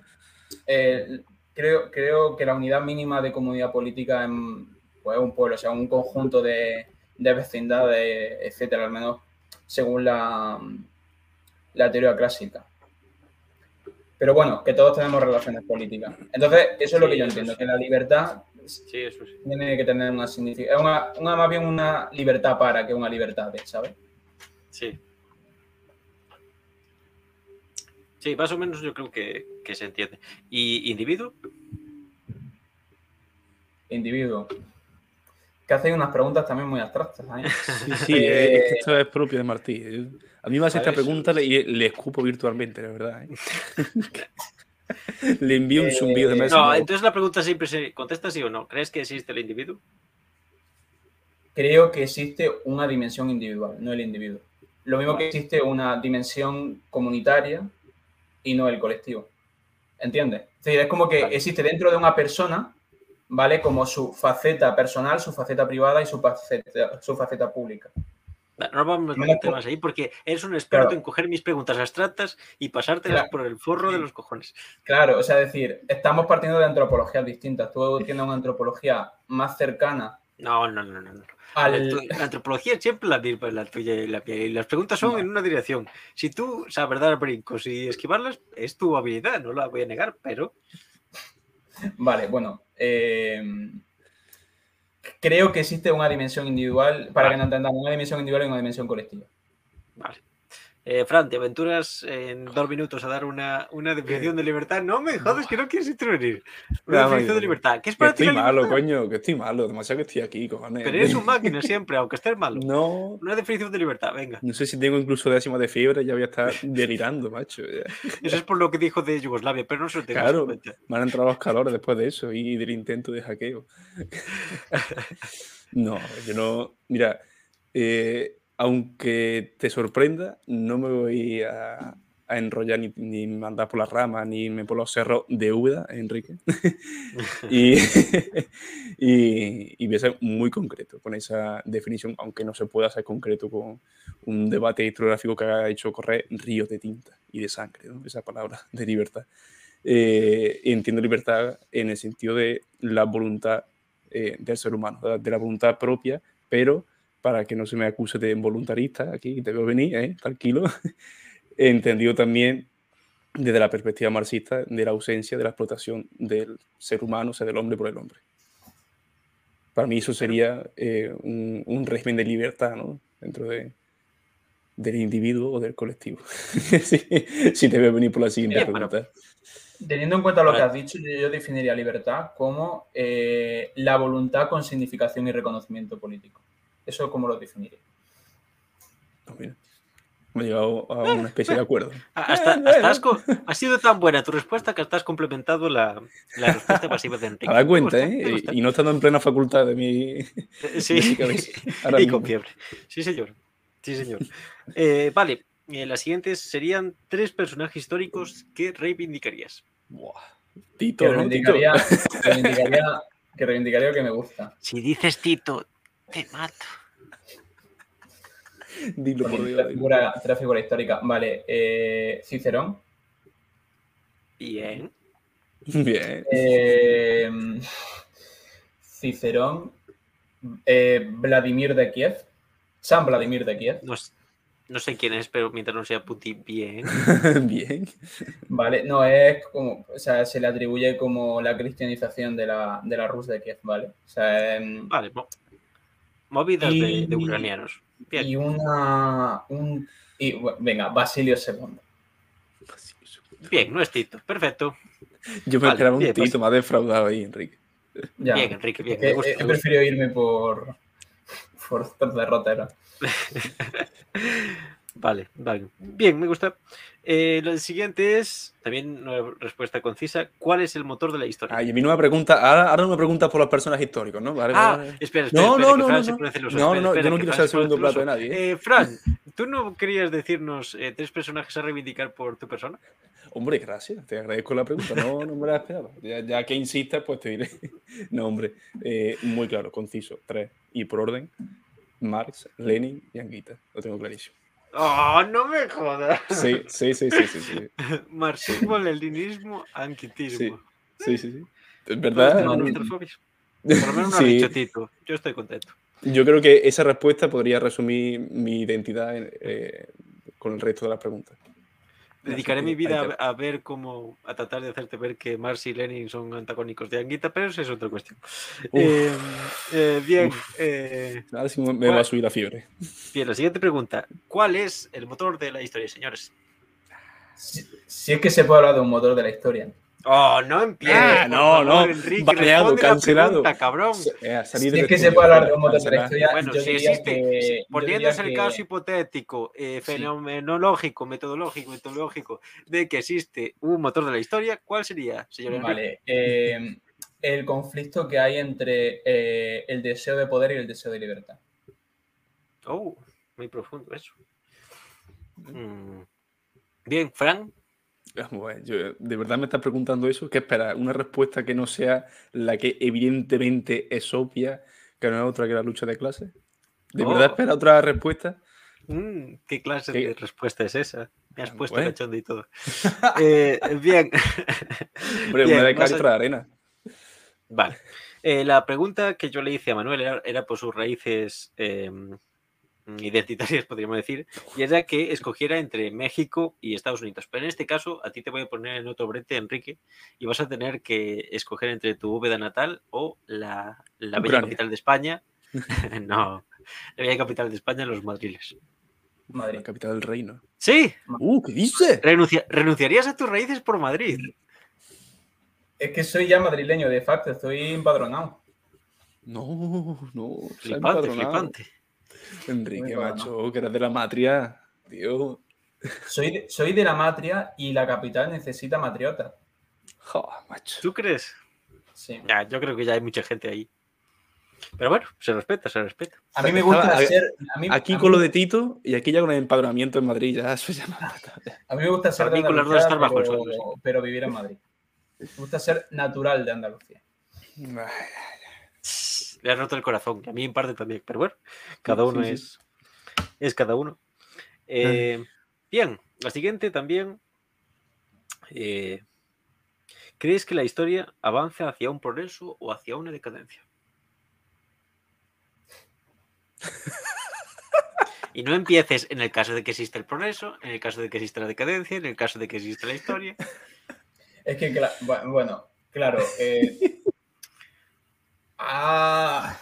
eh, creo, creo que la unidad mínima de comunidad política en pues, un pueblo, o sea, un conjunto de, de vecindades, etcétera, al menos según la, la teoría clásica. Pero bueno, que todos tenemos relaciones políticas. Entonces, eso es lo que yo entiendo, sí. que la libertad Sí, eso sí. tiene que tener una significación, una, una, más bien una libertad para que una libertad de, ¿sabes? Sí. Sí, más o menos yo creo que, que se entiende. ¿Y individuo? Individuo. Que hacéis unas preguntas también muy abstractas. ¿eh? Sí, sí, eh, es que esto es propio de Martí. A mí me hace esta pregunta y le escupo virtualmente, la verdad. ¿eh? le envío un Eh, zumbido de mesa. No, entonces la pregunta siempre se contesta sí o no. ¿Crees que existe el individuo? Creo que existe una dimensión individual, no el individuo. Lo mismo que existe una dimensión comunitaria y no el colectivo. ¿Entiendes? Es decir, es como que existe dentro de una persona, ¿vale? Como su faceta personal, su faceta privada y su faceta, su faceta pública. No vamos a meter más ahí porque eres un experto Claro. en coger mis preguntas abstractas y pasártelas Claro. por el forro de los cojones. Claro, o sea, decir, estamos partiendo de antropologías distintas. Tú tienes una antropología más cercana No, no, no, no. no. La, al... tu- la antropología es siempre la la tuya y la mía. Y las preguntas son No. en una dirección. Si tú sabes dar brincos y esquivarlas, es tu habilidad, no la voy a negar, pero Vale, bueno. Eh, creo que existe una dimensión individual, para que Vale. no entendamos, una dimensión individual y una dimensión colectiva. vale. Eh, Fran, ¿te aventuras en dos minutos a dar una, una definición de libertad? No me jodes que no quieres intervenir. Una No, definición no, de libertad. ¿Qué es Que para ti estoy malo, libertad? coño, que estoy malo. Demasiado que estoy aquí, cojones. Pero eres un máquina siempre, aunque estés malo. No, Una definición de libertad, venga. no sé si tengo incluso décima de fiebre, ya voy a estar delirando, macho. ya. Eso es por lo que dijo de Yugoslavia, pero no se lo tengas Claro. en. Me han entrado los calores después de eso y del intento de hackeo. no, yo no. Mira, eh, aunque te sorprenda, no me voy a, enrollar ni, ni mandar por las ramas, ni irme por los cerros de Úbeda, Enrique. y, y, y voy a ser muy concreto con esa definición, aunque no se pueda ser concreto con un debate historiográfico que ha hecho correr ríos de tinta y de sangre, esa palabra de libertad. Eh, entiendo libertad en el sentido de la voluntad eh, del ser humano, de la voluntad propia, pero para que no se me acuse de voluntarista, aquí te veo venir, ¿eh? tranquilo, entendido también desde la perspectiva marxista de la ausencia de la explotación del ser humano, o sea, del hombre por el hombre. Para mí eso sería eh, un, un régimen de libertad, ¿no? Dentro de, del individuo o del colectivo. si, si te veo venir por la siguiente pero- pregunta. Teniendo en cuenta lo que has dicho, yo, yo definiría libertad como eh, la voluntad con significación y reconocimiento político. Eso como lo definiría. Pues mira, hemos llegado a una especie de acuerdo. Hasta, Eh, hasta bueno. has ha sido tan buena tu respuesta que hasta has complementado la, la respuesta pasiva de Enrique. A dar Me cuenta, gusta, me ¿eh? Y, no estando en plena facultad de mi... Eh, de Sí, mi cabeza. Ahora y mismo. con fiebre. Sí, señor. Sí, señor. Eh, vale, eh, las siguientes serían tres personajes históricos que reivindicarías. Buah. Que Tito, ¿no? Tito. reivindicaría, reivindicaría que reivindicaría que me gusta. Si dices Tito, te mato. Dilo por Dios. figura, otra figura histórica. Vale, eh, Cicerón. Bien. Bien. Eh, Cicerón. eh, Vladimir de Kiev. San Vladimir de Kiev. No, no sé quién es, pero mientras no sea Putin, bien. Bien. Vale, no es como, o sea, se le atribuye como la cristianización de la, de la Rus de Kiev, ¿vale? O sea, em, Vale, mo- movidas de, Y- de ucranianos. Bien. y una, un, y, bueno, venga, Basilio II. Bien, no es Tito. Perfecto. Yo me Vale, esperaba un bien, pues- tito más defraudado ahí, Enrique. Ya. Bien, Enrique, bien. He, Me gusta, he- he me gusta. preferido irme por, por otro derrotero. Vale, vale. Bien, me gusta. Eh, lo siguiente es también una respuesta concisa. ¿Cuál es el motor de la historia? Ah, y a mí no me pregunta, ahora, ahora no me preguntas por los personajes históricos, ¿no? Vale, Ah, vale, espera, espera, No, espera, no, no, Fran no, se no. pone celoso. No, Espera, no, espera, yo no quiero ser se pone segundo plato de nadie, ¿eh? Eh, Fran, ¿tú no querías decirnos eh, tres personajes a reivindicar por tu persona? Hombre, gracias, te agradezco la pregunta, no, no me la esperaba. Ya, ya que insistas, pues te diré. No, hombre, eh, muy claro, conciso, tres. Y por orden, Marx, Lenin y Anguita, lo tengo clarísimo. ¡Oh, no me jodas! Sí, sí, sí, sí, sí, sí, Marxismo, leninismo, anquitismo. sí, sí, sí. Es Todos verdad. Por lo menos no Sí. dicho. Yo estoy contento. yo creo que esa respuesta podría resumir mi identidad en- eh, con el resto de las preguntas. Dedicaré mi vida a, a ver cómo, a tratar de hacerte ver que Marx y Lenin son antagónicos de Anguita, pero eso es otra cuestión. Eh, eh, bien, eh, Ahora sí me me va a subir la fiebre. bien, la siguiente pregunta. ¿Cuál es el motor de la historia, señores? Si, si es que se puede hablar de un motor de la historia. Oh, no empieces. Ah, no, favor, no. Enrique, Baneado, cancelado. pregunta, cabrón. Eh, Si es que se puede hablar de un motor de historia, Bueno, yo si existe, que- poniéndose el que- caso hipotético, eh, Sí. fenomenológico, metodológico, metodológico, de que existe un motor de la historia, ¿cuál sería, señor Enrique? Vale. eh, el conflicto que hay entre eh, el deseo de poder y el deseo de libertad. Oh, muy profundo eso. Mm. Bien, Fran. Yo- ¿De verdad me estás preguntando eso? ¿Qué esperas? ¿Una respuesta que no sea la que evidentemente es obvia, que no es otra que la lucha de clases? ¿De Oh. verdad esperas otra respuesta? Mm, ¿Qué clase ¿Qué? de respuesta es esa? Me has Ah, puesto bueno. cachondo y todo. Eh, bien. Hombre, Bien, una de cal y a- otra de arena. Vale. Eh, la pregunta que yo le hice a Manuel era, era por sus raíces eh, identitarias, podríamos decir, y era que escogiera entre México y Estados Unidos. Pero en este caso, a ti te voy a poner en otro brete, Enrique, y vas a tener que escoger entre tu bóveda natal o la, la bella capital de España. no, la bella capital de España, los madriles. La Madrid. capital del reino. Sí, ¡Uh, qué dice! renuncia- renunciarías a tus raíces por Madrid. Es que soy ya madrileño de facto, estoy empadronado. No, no. Flipante, empadronado. flipante. Enrique, macho, que eres de la matria. Tío. Soy de, soy de la matria y la capital necesita matriota. Joder, macho. ¿Tú crees? Sí. Ya, yo creo que ya hay mucha gente ahí. Pero bueno, se respeta, se respeta. A mí me gusta ser. A mí, Aquí a con mí- lo de Tito y aquí ya con el empadronamiento en Madrid, ya eso ya A mí me gusta ser de mí con las dos Andalucía, estar bajo el pero vivir en Madrid. Me gusta ser natural de Andalucía. Le has roto el corazón. y A mí en parte también. Pero bueno, cada uno sí. es, es cada uno. Eh, bien, la siguiente también. eh, ¿Crees que la historia avanza hacia un progreso o hacia una decadencia? Y no empieces en el caso de que exista el progreso, en el caso de que exista la decadencia, en el caso de que exista la historia. Es que, bueno, claro. eh, ah,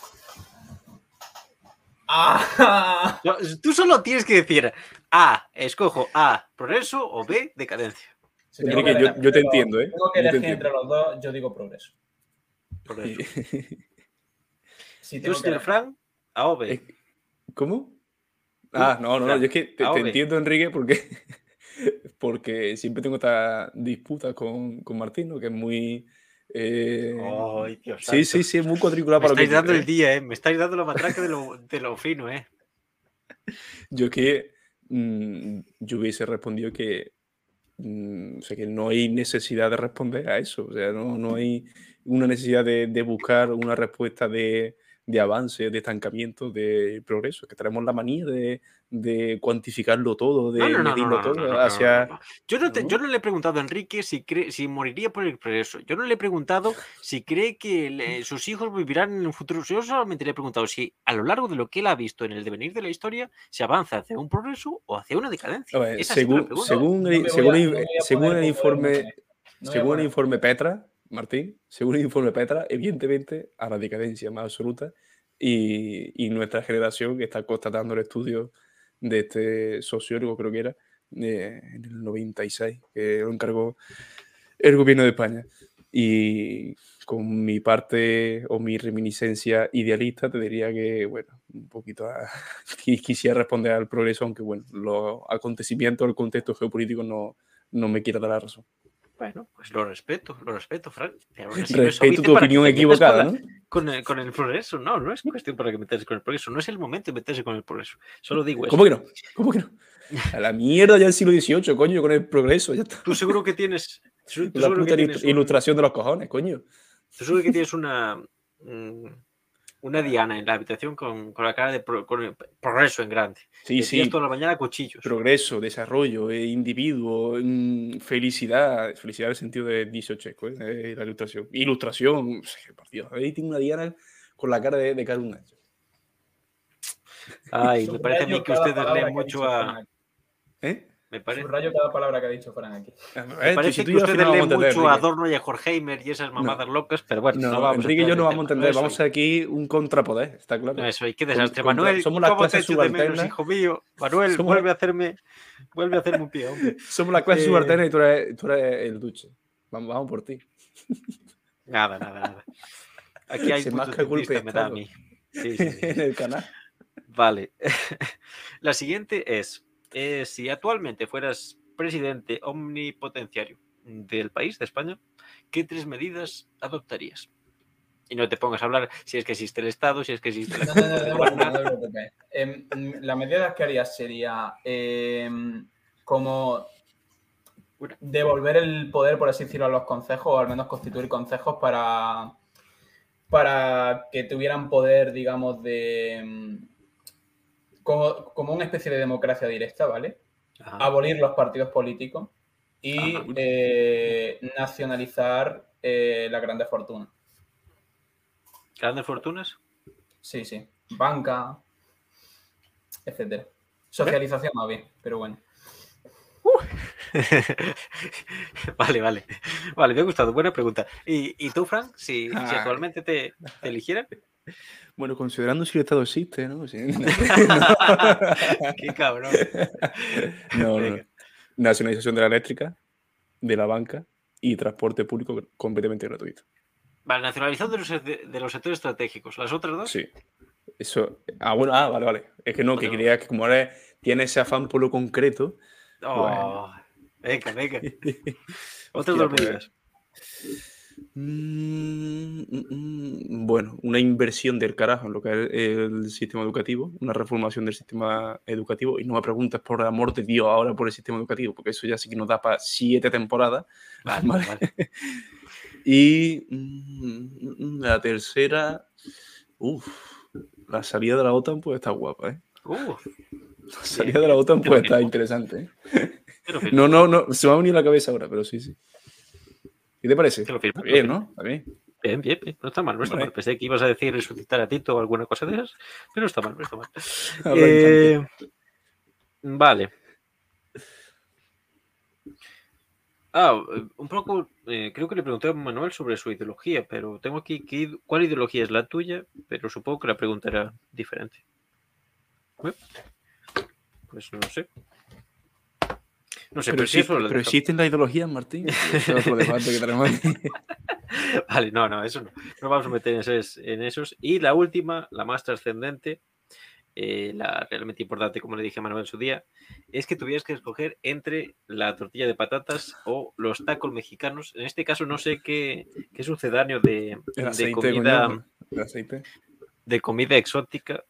ah, No, tú solo tienes que decir A, escojo A, progreso o B, decadencia. Enrique, que yo- te entiendo, ¿eh? Tengo que Yo elegir entre los dos, yo digo progreso. Progreso. Si Tú, tengo que Frank, A o B. Es- ¿Cómo? Ah, no, no, no, yo es que te, entiendo, Enrique, porque, porque siempre tengo esta disputa con, con Martín, ¿no? que es muy... eh, Ay, Dios sí, sí, sí, es muy cuadriculado Me para lo que estáis dando el día, ¿eh? Me estáis dando la matraca de lo, de lo fino, ¿eh? Yo que mm, yo hubiese respondido que, mm, o sea, que no hay necesidad de responder a eso. O sea, no, no hay una necesidad de, de buscar una respuesta de, de avance, de estancamiento, de progreso, que tenemos la manía de, de cuantificarlo todo, de No, no, no, no, medirlo no, no, todo no, no, no, hacia... no. Yo no, te- ¿No? yo no le he preguntado a Enrique si, cree, si moriría por el progreso. Yo no le he preguntado si cree que le- sus hijos vivirán en un futuro. Yo solamente le he preguntado si a lo largo de lo que él ha visto en el devenir de la historia se avanza hacia un progreso o hacia una decadencia. Ver, según, según, según a- el- según informe, según el informe Petra, Martín, según el informe Petra, evidentemente a la decadencia más absoluta y, y nuestra generación que está constatando el estudio de este sociólogo, creo que era, de- en el 96, que lo encargó el gobierno de España. Y con mi parte o mi reminiscencia idealista, te diría que, bueno, un poquito a- qui- quisiera responder al progreso, aunque, bueno, los acontecimientos, el contexto geopolítico no, no me quiera dar la razón. Bueno, pues lo respeto, lo respeto, Frank. Respeto tu opinión equivocada, con la- ¿no? Con el, con el progreso, no, no es cuestión para que meterse con el progreso, no es el momento de meterse con el progreso. Solo digo eso. ¿Cómo que no? ¿Cómo que no? A la mierda ya el siglo XVIII, coño, con el progreso, ya está. Tú seguro que tienes. tú La que tienes ilu- un- ilustración de los cojones, coño. Tú seguro que tienes una. Una diana en la habitación con, con la cara de pro- con el progreso en grande. Sí, Y sí. toda la mañana cuchillos. Progreso, desarrollo, eh, individuo, mm, felicidad. Felicidad en el sentido de dieciochesco, ¿eh? Eh, la ilustración. Ilustración, por Dios. Ahí tiene una diana con la cara de, de. Ay, me parece a mí que ustedes leen mucho a. ¿Eh? Me parece, Subrayo cada palabra que ha dicho Fran aquí. A me ver, parece si tú que ustedes leen entender, mucho a. Adorno y a Horkheimer y esas mamadas locas, pero bueno, No, no, vamos Enrique y yo no vamos a entender. Eso, Vamos a aquí un contrapoder, está claro. Eso, y qué desastre. Manuel, somos las ¿cómo te clases echo de menos, subalternas. hijo mío? Manuel, Somos- vuelve a hacerme, vuelve a hacerme un pie, hombre. Somos la clase Eh, subalterna y tú eres, tú eres el duche. Vamos, vamos por ti. Nada, nada, nada. Aquí hay de cientista, me da a mí. Sí, sí, sí. en el canal. Vale. La siguiente es, eh, si actualmente fueras presidente omnipotenciario del país, de España, ¿qué tres medidas adoptarías? Y no te pongas a hablar si es que existe el Estado, si es que existe la No, no, no, no, de no, gobernar. no te preocupes. Em, mm, la medida que haría sería em, como devolver el poder, por así decirlo, a los concejos, o al menos constituir concejos para, para que tuvieran poder, digamos, de em, como, como una especie de democracia directa, ¿vale? Ajá. Abolir los partidos políticos y Ajá. eh, nacionalizar eh, las grandes fortunas. ¿Grandes fortunas? Sí, sí. Banca, etcétera. Socialización más bien, pero bueno. vale, vale. Vale, me ha gustado. Buena pregunta. ¿Y, y tú, Frank, si, si Ay. actualmente te, te eligieran? Bueno, considerando si el Estado existe, ¿no? Sí. Qué cabrón. No, no. Nacionalización de la eléctrica, de la banca y transporte público completamente gratuito. Vale, nacionalización de los, de los sectores estratégicos. ¿Las otras dos? Sí. Eso. Ah, bueno, ah, vale, vale. Es que no, que Bueno. quería que como ahora tiene ese afán por lo concreto. Oh, Venga, venga. Otras dos pues, medidas. Mm, mm, Bueno, una inversión del carajo en lo que es el sistema educativo, una reformación del sistema educativo. Y no me preguntes por el amor de Dios ahora por el sistema educativo, porque eso ya sí que nos da para siete temporadas. Vale, vale. vale. Y mm, la tercera, uff, la salida de la OTAN pues está guapa, ¿eh? Uh, La salida de la OTAN pues está interesante, ¿eh? No, no, no, se me ha venido a la cabeza ahora, pero sí, sí. ¿Qué te parece? Te lo firmo, bien. ¿no? Está bien. Bien, bien, bien. No está mal, no está Vale. mal. Pensé que ibas a decir resucitar a Tito o alguna cosa de esas, pero no está mal, no está mal. Eh, vale. Ah, un poco, eh, creo que le pregunté a Manuel sobre su ideología, pero tengo aquí que cuál ideología es la tuya, pero supongo que la pregunta era diferente. Pues no sé. No sé, Pero, pero, si existe, eso pero existen las ideologías, Martín. Ese es otro debate que tenemos aquí. Vale, no, no, eso no. No vamos a meter en esos. En esos. Y la última, la más trascendente, eh, la realmente importante, como le dije a Manuel en su día, es que tuvieras que escoger entre la tortilla de patatas o los tacos mexicanos. En este caso, no sé qué, qué sucedáneo de, de comida, de comida exótica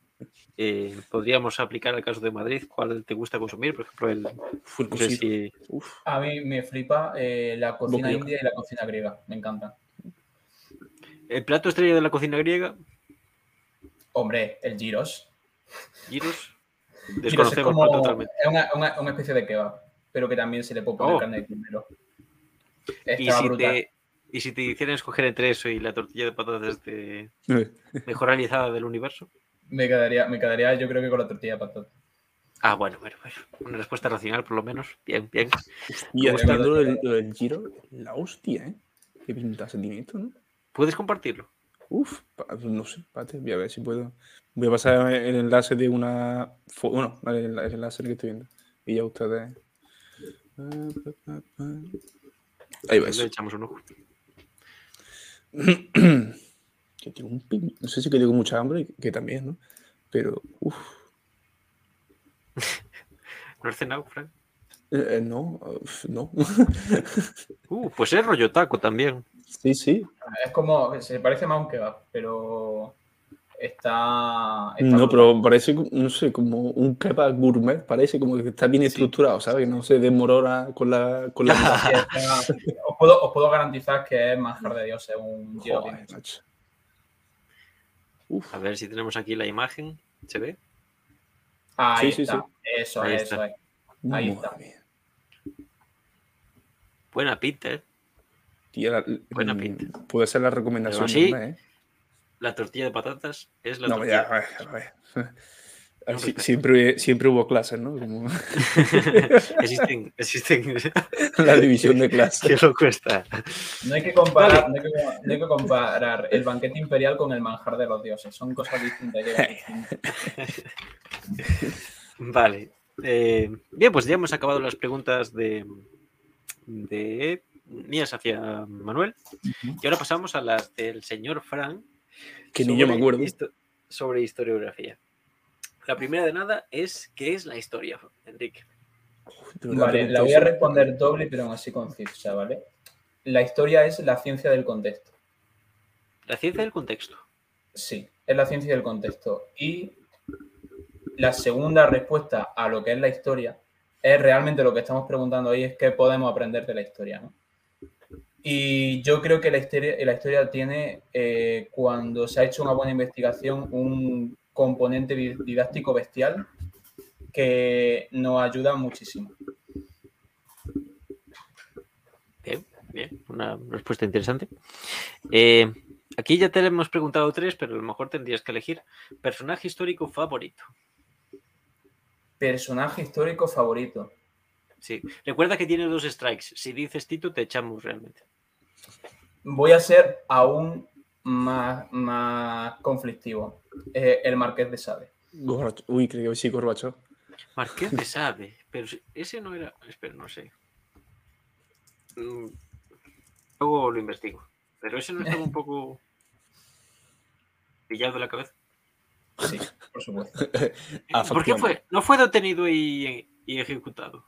eh, podríamos aplicar al caso de Madrid. ¿Cuál te gusta consumir? Por ejemplo, el, no sé cosito. si Uf. A mí me flipa eh, la cocina india y la cocina griega. Me encanta. El plato estrella de la cocina griega, Hombre, el gyros. gyros. Gyros es, Desconocemos como- totalmente. es una, una- una especie de kebab, pero que también se le puede poner Oh. carne de primero. Y si, te, y si te hicieran escoger entre eso y la tortilla de patatas de mejor realizada del universo. Me quedaría, me quedaría, yo creo que con la tortilla de patata. Ah, bueno, bueno, bueno. Una respuesta racional, por lo menos. Bien, bien. Y viendo lo del, lo del giro, la hostia, ¿eh? Qué pinta tiene esto, ¿no? ¿Puedes compartirlo? Uf, pa- no sé, espérate, voy a ver si puedo. Voy a pasar el enlace de una. Bueno, el, el enlace que estoy viendo. Y ya ustedes. Ahí va Le echamos un ojo. Que tengo un pin- No sé si que tengo mucha hambre, que también, ¿no? Pero, uff, ¿No has cenado, Frank? eh, no, uf, no. Uh, pues es rollo taco también. sí, sí. Es como, se parece más a un kebab, pero está... está No, pero parece, no sé, como un kebab gourmet, parece como que está bien estructurado, ¿sabes? Que no se desmorona con la... Con la está- os, puedo, os puedo garantizar que es manjar de Dios, es un Joder. Uf, A ver si tenemos aquí la imagen. ¿Se ve? Ahí Sí, sí, está. Eso Ahí es, está. eso es. ahí madre está. mía. Buena pinta, ¿eh? Tía, la- Buena pinta. Puede ser la recomendación Pero mes, ¿eh? La tortilla de patatas es la No, tortilla. ya, a ver, a ver. No, siempre, siempre hubo clases, ¿no? Como existen, existen. la división de ¿Qué clases. lo cuesta? No hay, que comparar, no, hay que, no hay que comparar el banquete imperial con el manjar de los dioses. Son cosas distintas. Vale. Eh, bien, pues ya hemos acabado las preguntas de, de mías hacia Manuel. Y ahora pasamos a las del señor Frank. Que ni yo me acuerdo. histo- sobre historiografía. La primera de nada es ¿qué es la historia, Enrique? Vale, la voy a responder doble, pero aún así concisa, ¿vale? La historia es la ciencia del contexto. La ciencia del contexto. Sí, es la ciencia del contexto. Y la segunda respuesta a lo que es la historia es realmente lo que estamos preguntando hoy, es qué podemos aprender de la historia, ¿no? Y yo creo que la historia, la historia tiene, eh, cuando se ha hecho una buena investigación, un componente di- didáctico bestial que nos ayuda muchísimo. Bien, bien, una respuesta interesante. Eh, aquí ya te hemos preguntado tres, pero a lo mejor tendrías que elegir personaje histórico favorito. Personaje histórico favorito. Sí. Recuerda que tienes dos strikes. Si dices Tito, te echamos realmente. Voy a ser aún más, más conflictivo. Eh, el Marqués de Sade. Gorbach- Uy, creo que sí, Gorbachev. Marqués de Sade, pero ese no era. Espera, no sé. Mm, Luego lo investigo. Pero ese no estaba un poco pillado de la cabeza. Sí, por supuesto. Ah, ¿Por qué fue? No fue detenido y, y ejecutado.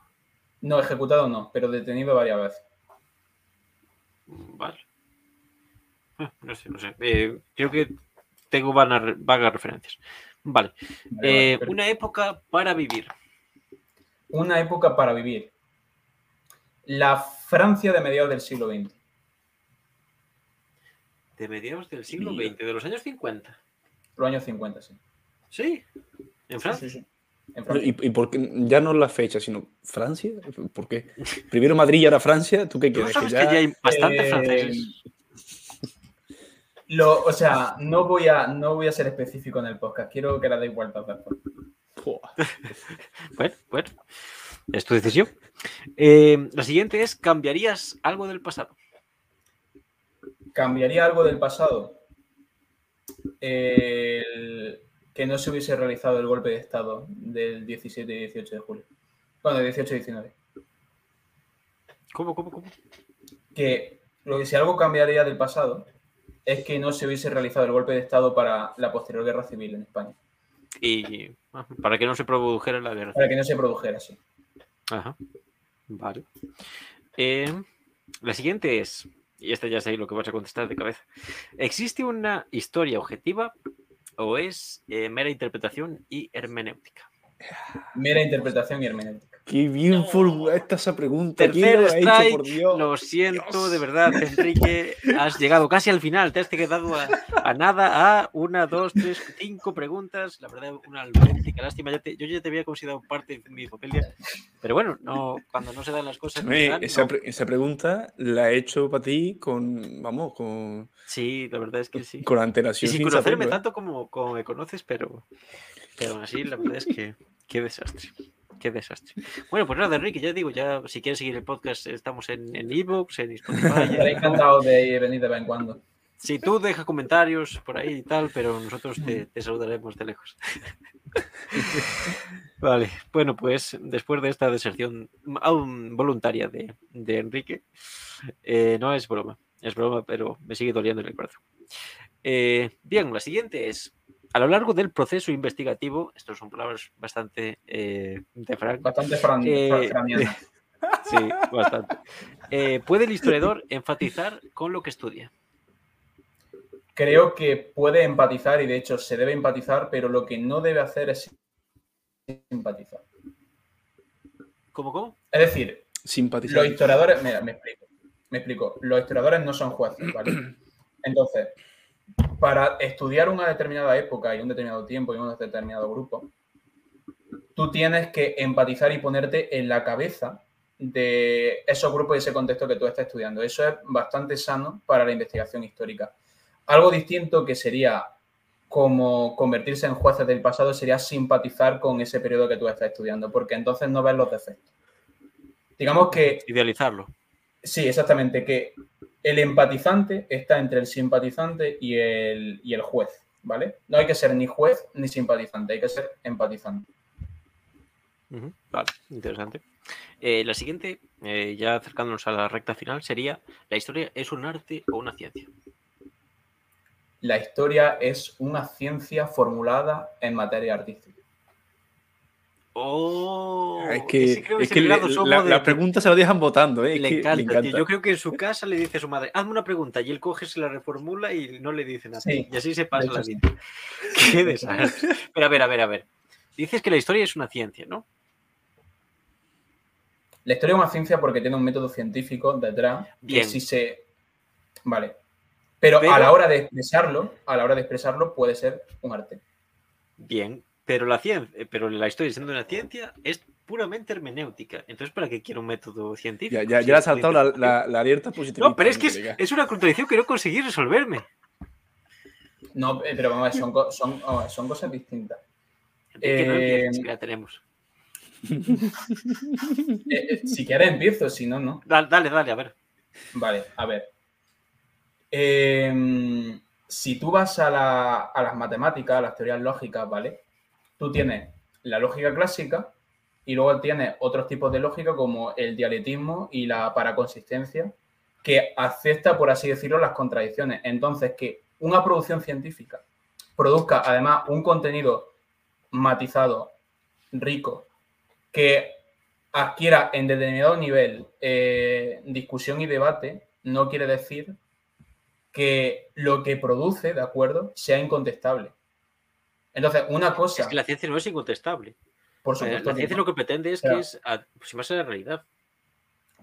No, ejecutado no, pero detenido varias veces. Mm, Vale. Ah, No sé, no sé. Eh, creo que tengo vanas- vagas referencias. Vale. Vale, Eh, vale, una época para vivir. Una época para vivir. La Francia de mediados del siglo XX. De mediados del siglo. XX, de los años 50. Los años 50, sí. Sí. En Francia. Sí, sí, sí. En Francia. ¿Y, y por qué? Ya no la fecha, sino Francia? ¿Por qué? Primero Madrid y ahora Francia. ¿Tú qué ¿Tú quieres? sabes Que que ya- ya hay bastantes Eh, franceses? Lo, o sea, no voy, a, no voy a ser específico en el podcast. Quiero que la deis vueltas después. Bueno, bueno. Es tu decisión. Eh, la siguiente es: ¿cambiarías algo del pasado? ¿Cambiaría algo del pasado? El- que no se hubiese realizado el golpe de Estado del 17 y 18 de julio. Bueno, 18 y 19. ¿Cómo, cómo, cómo? Que lo que si algo cambiaría del pasado es que no se hubiese realizado el golpe de Estado para la posterior guerra civil en España. Y ah, para que no se produjera la guerra. Para que no se produjera así. Ajá. Vale. Eh, la siguiente es, y esta ya sé lo que vas a contestar de cabeza. ¿Existe una historia objetiva o es eh, mera interpretación y hermenéutica? Mera interpretación y hermenéutica. Qué bien formulada está esa pregunta. Tercer ¿Quién lo ha hecho, strike. por Dios? Lo siento, Dios. de verdad, Enrique. Has llegado casi al final. Te has quedado a, a nada, a una, dos, tres, cinco preguntas. La verdad, una auténtica lástima. Ya te- yo ya te había considerado parte de mi familia. Pero bueno, no, cuando no se dan las cosas. no Escúchame, dan, esa, no. pre- esa pregunta la he hecho para ti con, vamos, con, Sí, la verdad es que sí. con Y antelación. sin sin conocerme ¿eh? tanto como, como me conoces, pero, pero aún así, la verdad es que qué desastre. Qué desastre. Bueno, pues nada, Enrique, ya digo, ya si quieres seguir el podcast, estamos en en Evox, en Spotify. Estaré en- encantado de venir de vez en cuando. Si tú deja comentarios por ahí y tal, pero nosotros te, te saludaremos de lejos. vale, bueno, pues después de esta deserción aún voluntaria de, de Enrique, eh, no es broma, es broma, pero me sigue doliendo en el corazón. Eh, bien, la siguiente es, a lo largo del proceso investigativo, estos son palabras bastante eh, de Frank, Bastante fran, Eh, sí, bastante, eh, ¿puede el historiador enfatizar con lo que estudia? Creo que puede empatizar y de hecho se debe empatizar, pero lo que no debe hacer es simpatizar. ¿Cómo, cómo? Es decir, Simpatizar. los historiadores, mira, me explico, me explico, los historiadores no son jueces, ¿vale? Entonces, para estudiar una determinada época y un determinado tiempo y un determinado grupo, tú tienes que empatizar y ponerte en la cabeza de esos grupos y ese contexto que tú estás estudiando. Eso es bastante sano para la investigación histórica. Algo distinto que sería como convertirse en jueces del pasado sería simpatizar con ese periodo que tú estás estudiando, porque entonces no ves los defectos. Digamos que Idealizarlo. Sí, exactamente, que el empatizante está entre el simpatizante y el, y el juez, ¿vale? No hay que ser ni juez ni simpatizante, hay que ser empatizante. Vale, interesante. Eh, la siguiente, eh, ya acercándonos a la recta final, sería: ¿la historia es un arte o una ciencia? La historia es una ciencia formulada en materia artística. Oh, es que, es que el le- la, de- la pregunta se la dejan votando, ¿eh? Le que encanta, le tío. encanta. Yo creo que en su casa le dice a su madre, hazme una pregunta, y él coge, se la reformula y no le dice nada. Sí, y así se pasa la sí. vida. Qué desastre. Pero a ver, a ver, a ver. Dices que la historia es una ciencia, ¿no? La historia es una ciencia porque tiene un método científico detrás Bien. que si se... Vale. Pero, Pero- a la hora de expresarlo, a la hora de expresarlo puede ser un arte. Bien, pero la ciencia, pero la historia siendo una ciencia es puramente hermenéutica. Entonces, ¿para qué quiero un método científico? Ya, ya, ya le ha saltado la, la, la alerta positiva. No, pero es que es, es una contradicción que no conseguí resolverme. No, eh, pero vamos a ver, son, son, ver, son cosas distintas. No Eh, que la tenemos. Eh, eh, si quieres empiezo, si no, no. Dale, dale, dale, a ver. Vale, a ver. Si tú vas a, la- a las matemáticas, a las teorías lógicas, ¿vale? Tú tienes la lógica clásica y luego tienes otros tipos de lógica como el dialectismo y la paraconsistencia, que acepta, por así decirlo, las contradicciones. Entonces, que una producción científica produzca además un contenido matizado, rico, que adquiera en determinado nivel eh, discusión y debate, no quiere decir que lo que produce, ¿de acuerdo?, sea incontestable. Entonces, una cosa, Es que la ciencia no es incontestable. por supuesto, La ciencia no. lo que pretende es Claro. que es aproximarse a la realidad.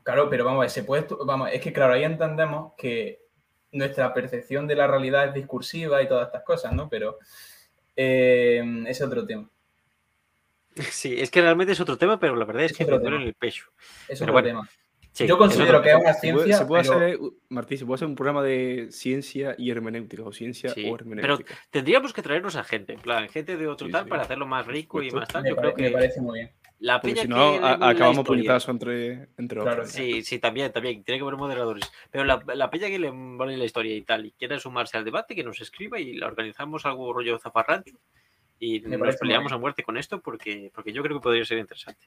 claro, pero vamos a ver, se puede, vamos, es que claro, ahí entendemos que nuestra percepción de la realidad es discursiva y todas estas cosas, ¿no? Pero eh, es otro tema. Sí, es que realmente es otro tema, pero la verdad es, Es que me otro duele en el pecho. Es Pero otro bueno, tema. Sí, Yo considero que es una Se puede, ciencia, se puede pero- hacer, uh, Martí, se puede hacer un programa de ciencia y hermenéutica, o ciencia Sí, o pero hermenéutica. Tendríamos que traernos a gente, en plan, gente de otro Sí, tal, sí. para hacerlo más rico y más tal. me, Yo pare- creo me que parece muy bien. la Porque si no, que a- acabamos puñetazos entre, entre Claro, otros. Sí, sí, también, también. Tiene que haber moderadores. Pero la, la peña que le vale la historia y tal y quiera sumarse al debate, que nos escriba y la organizamos algo rollo zafarrancho y nos peleamos bien. a muerte con esto porque, porque yo creo que podría ser interesante.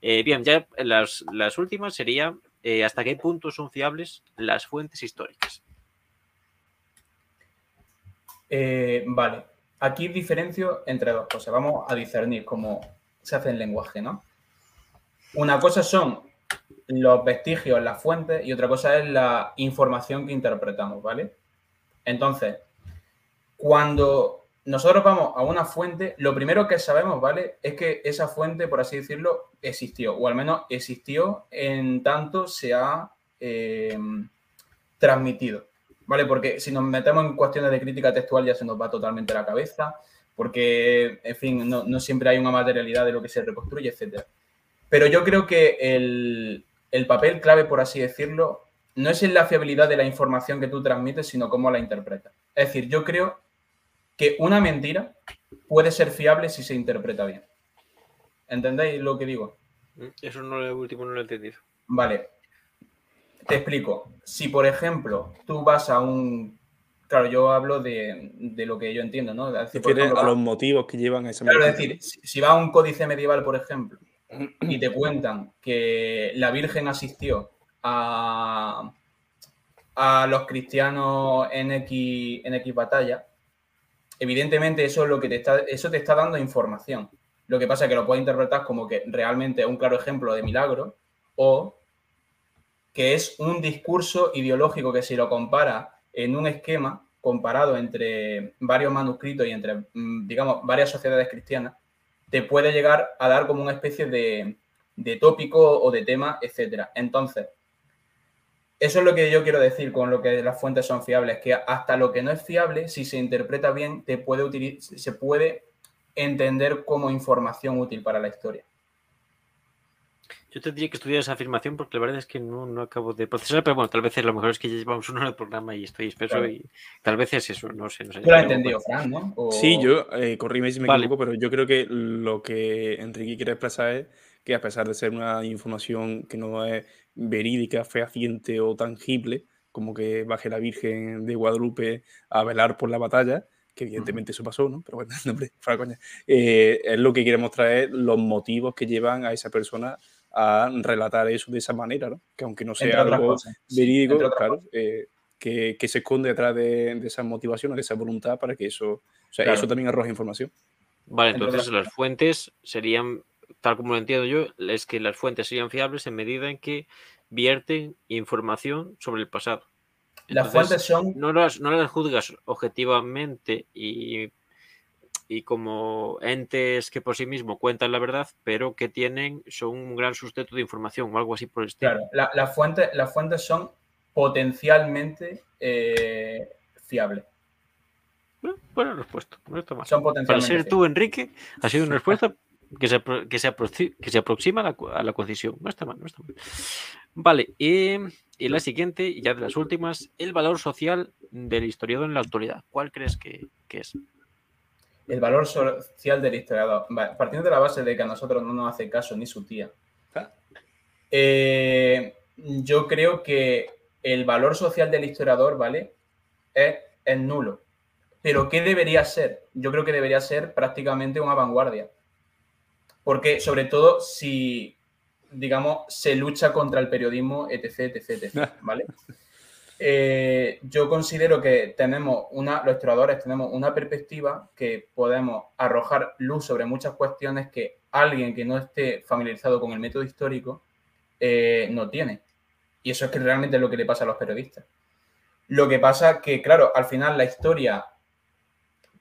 Eh, bien, ya las, las últimas sería eh, hasta qué punto son fiables las fuentes históricas. Eh, vale, aquí diferencio entre dos cosas. Vamos a discernir cómo se hace el lenguaje, ¿no? Una cosa son los vestigios, las fuentes, y otra cosa es la información que interpretamos, ¿vale? Entonces, cuando nosotros vamos a una fuente, lo primero que sabemos, ¿vale? Es que esa fuente, por así decirlo, existió, o al menos existió en tanto se ha eh, transmitido, ¿vale? Porque si nos metemos en cuestiones de crítica textual ya se nos va totalmente la cabeza, porque, en fin, no, siempre hay una materialidad de lo que se reconstruye, etc. Pero yo creo que el, el papel clave, por así decirlo, no es en la fiabilidad de la información que tú transmites, sino cómo la interpretas. Es decir, yo creo que una mentira puede ser fiable si se interpreta bien. ¿Entendéis lo que digo? Eso no lo último no lo he entendido. Vale. Te explico. Si, por ejemplo, tú vas a un. Claro, yo hablo de, lo que yo entiendo, ¿no? Decir, a los motivos que llevan a esa Claro, es decir, si, va a un códice medieval, por ejemplo, y te cuentan que la Virgen asistió a, a los cristianos en X, en X batalla, evidentemente eso es lo que te está, eso te está dando información. Lo que pasa es que lo puedes interpretar como que realmente es un claro ejemplo de milagro o que es un discurso ideológico que si lo compara en un esquema comparado entre varios manuscritos y entre, mm, digamos, varias sociedades cristianas, te puede llegar a dar como una especie de, de tópico o de tema, etcétera. Entonces, eso es lo que yo quiero decir con lo que las fuentes son fiables, que hasta lo que no es fiable, si se interpreta bien, te puede se puede entender como información útil para la historia. Yo tendría que estudiar esa afirmación porque la verdad es que no, acabo de procesar, pero bueno, tal vez lo mejor es que ya llevamos una hora de programa y estoy espeso y tal vez es eso, no sé. No sé lo has entendido, Fran, ¿no? Sí, yo, eh, corríme si me equivoco, pero yo creo que lo que Enrique quiere expresar es que a pesar de ser una información que no es verídica, fehaciente o tangible, como que baje la Virgen de Guadalupe a velar por la batalla, que evidentemente eso pasó, ¿no? Pero bueno, hombre, fuera coña. Eh, es lo que quiere mostrar los motivos que llevan a esa persona a relatar eso de esa manera, ¿no? Que aunque no sea algo verídico, claro, eh, que, que, se esconde detrás de, de esas motivaciones, de esa voluntad para que eso, o sea, eso también arroja información. Vale, entonces las fuentes serían tal como lo entiendo yo, es que las fuentes serían fiables en medida en que vierten información sobre el pasado. las fuentes son... No las, no las juzgas objetivamente y, y, como entes que por sí mismos cuentan la verdad, pero que tienen, son un gran sustento de información o algo así por el estilo. Claro, las fuentes, las fuentes son potencialmente eh, fiables. buena respuesta. Son potencialmente Para ser tú, Enrique, ha sido una respuesta que se, que se, que se aproxima a la, a la, concisión. No está mal, no está mal. Vale, y, y, la siguiente, ya de las últimas, el valor social del historiador en la actualidad. ¿Cuál crees que, que es? El valor social del historiador. partiendo de la base de que a nosotros no nos hace caso ni su tía. Ah. Eh, yo creo que el valor social del historiador, ¿vale? Es, es nulo. Pero ¿qué debería ser? Yo creo que debería ser prácticamente una vanguardia porque sobre todo si, digamos, se lucha contra el periodismo, etc., etc., ¿vale? Eh, yo considero que tenemos una, los historiadores tenemos una perspectiva que podemos arrojar luz sobre muchas cuestiones que alguien que no esté familiarizado con el método histórico eh, no tiene. Y eso es que realmente es lo que le pasa a los periodistas. Lo que pasa que, claro, al final la historia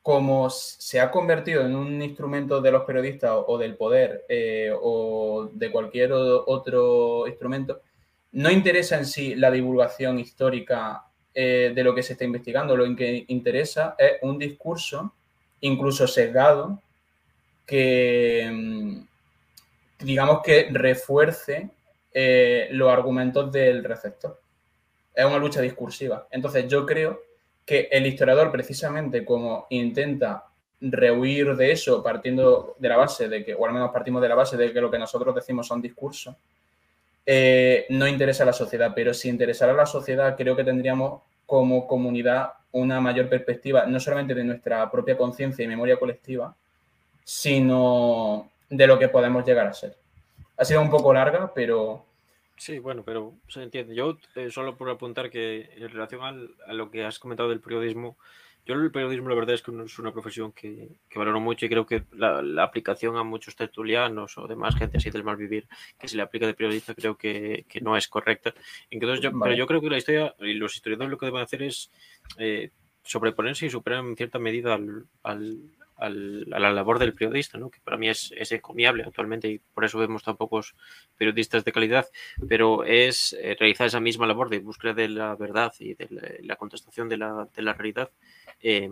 como se ha convertido en un instrumento de los periodistas o, del poder eh, o de cualquier otro instrumento, no interesa en sí la divulgación histórica eh, de lo que se está investigando, lo que interesa es un discurso, incluso sesgado, que mm, digamos que refuerce eh, los argumentos del receptor. Es una lucha discursiva. Entonces yo creo que el historiador precisamente como intenta rehuir de eso partiendo de la base de que, o al menos partimos de la base de que lo que nosotros decimos son discursos, eh, no interesa a la sociedad, pero si interesara a la sociedad creo que tendríamos como comunidad una mayor perspectiva, no solamente de nuestra propia conciencia y memoria colectiva, sino de lo que podemos llegar a ser. Ha sido un poco larga, pero Sí, bueno, pero se entiende. Yo eh, solo por apuntar que en relación a lo que has comentado del periodismo, yo el periodismo la verdad es que es una profesión que, valoro mucho y creo que la, aplicación a muchos tertulianos o demás gente así del mal vivir que se le aplica de periodista creo que, no es correcta. Entonces yo, Pero yo creo que la historia y los historiadores lo que deben hacer es eh, sobreponerse y superar en cierta medida al, a la labor del periodista, ¿no? que para mí es, es, encomiable actualmente y por eso vemos tan pocos periodistas de calidad, pero es eh, realizar esa misma labor de búsqueda de la verdad y de la, contestación de la, de la realidad eh,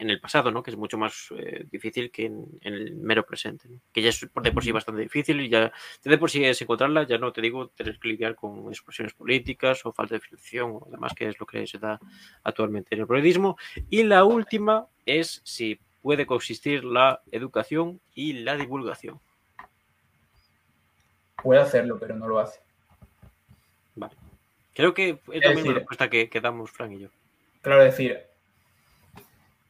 en el pasado, ¿no? que es mucho más eh, difícil que en, el mero presente, que ya es de por sí bastante difícil y ya de por sí es encontrarla, ya no te digo tener que lidiar con expresiones políticas o falta de financiación o demás, que es lo que se da actualmente en el periodismo. Y la última es si puede coexistir la educación y la divulgación. Puede hacerlo, pero no lo hace. Vale. Creo que es la misma respuesta que, que, damos Frank y yo. Claro, es decir,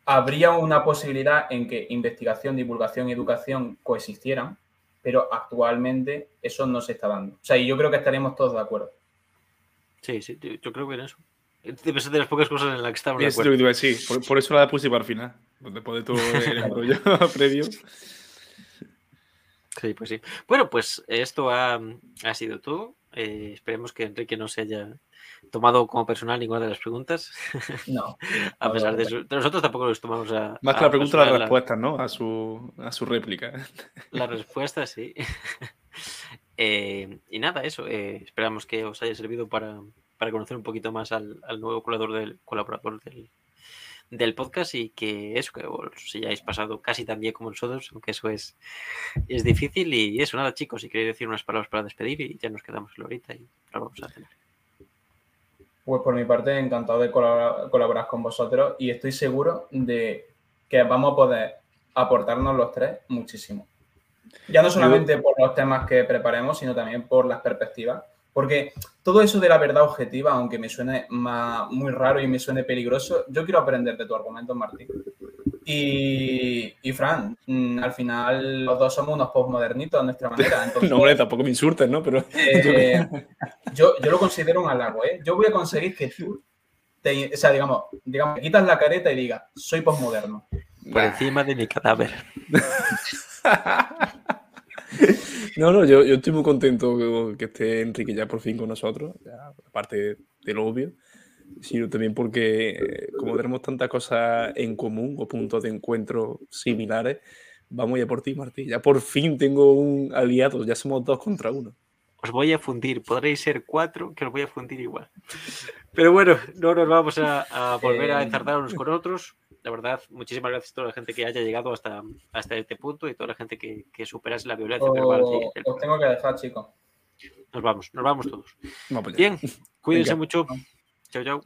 habría una posibilidad en que investigación, divulgación y educación coexistieran, pero actualmente eso no se está dando. O sea, y yo creo que estaremos todos de acuerdo. Sí, sí, yo creo que en eso. Debe ser de las pocas cosas en las que estamos de acuerdo. Sí, por, por, eso la puse para el final. Después de todo el rollo previo. Sí, pues sí. Bueno, pues esto ha, ha sido todo. Eh, esperemos que Enrique no se haya tomado como personal ninguna de las preguntas. No. a pesar de eso. Nosotros tampoco los tomamos a. Más que la pregunta, las respuestas, ¿no? A su, a su réplica. La respuesta, sí. eh, y nada, eso. Eh, esperamos que os haya servido para, para conocer un poquito más al, al nuevo colaborador del, colaborador del, del podcast y que eso, que os hayáis pasado casi tan bien como nosotros, aunque eso es, es difícil. Y eso, nada, chicos, si queréis decir unas palabras para despedir y ya nos quedamos ahorita y ahora vamos a cenar. Pues por mi parte, encantado de colaborar, con vosotros y estoy seguro de que vamos a poder aportarnos los tres muchísimo. Ya no solamente por los temas que preparemos, sino también por las perspectivas porque todo eso de la verdad objetiva, aunque me suene muy raro y me suene peligroso, yo quiero aprender de tu argumento, Martín. Y, y Fran, mm, al final los dos somos unos postmodernitos a nuestra manera. no, hombre, tampoco me insultes, ¿no? Pero... Eh, yo, yo lo considero un halago, ¿eh? Yo voy a conseguir que tú, te, o sea, digamos, digamos, quitas la careta y digas, soy postmoderno. Por encima de mi cadáver. No, no, yo, yo, estoy muy contento que esté Enrique ya por fin con nosotros, aparte de lo obvio, sino también porque eh, como tenemos tantas cosas en común o puntos de encuentro similares, vamos ya por ti, Martín. Ya por fin tengo un aliado, ya somos dos contra uno. Os voy a fundir, podréis ser cuatro, que os voy a fundir igual. Pero bueno, no nos vamos a, volver a eh, enzartar unos con otros la verdad, muchísimas gracias a toda la gente que haya llegado hasta, hasta este punto y toda la gente que, que superase la violencia verbal. os tengo que dejar, chicos. Nos vamos, nos vamos todos. Bien, cuídense mucho. Chao, chao.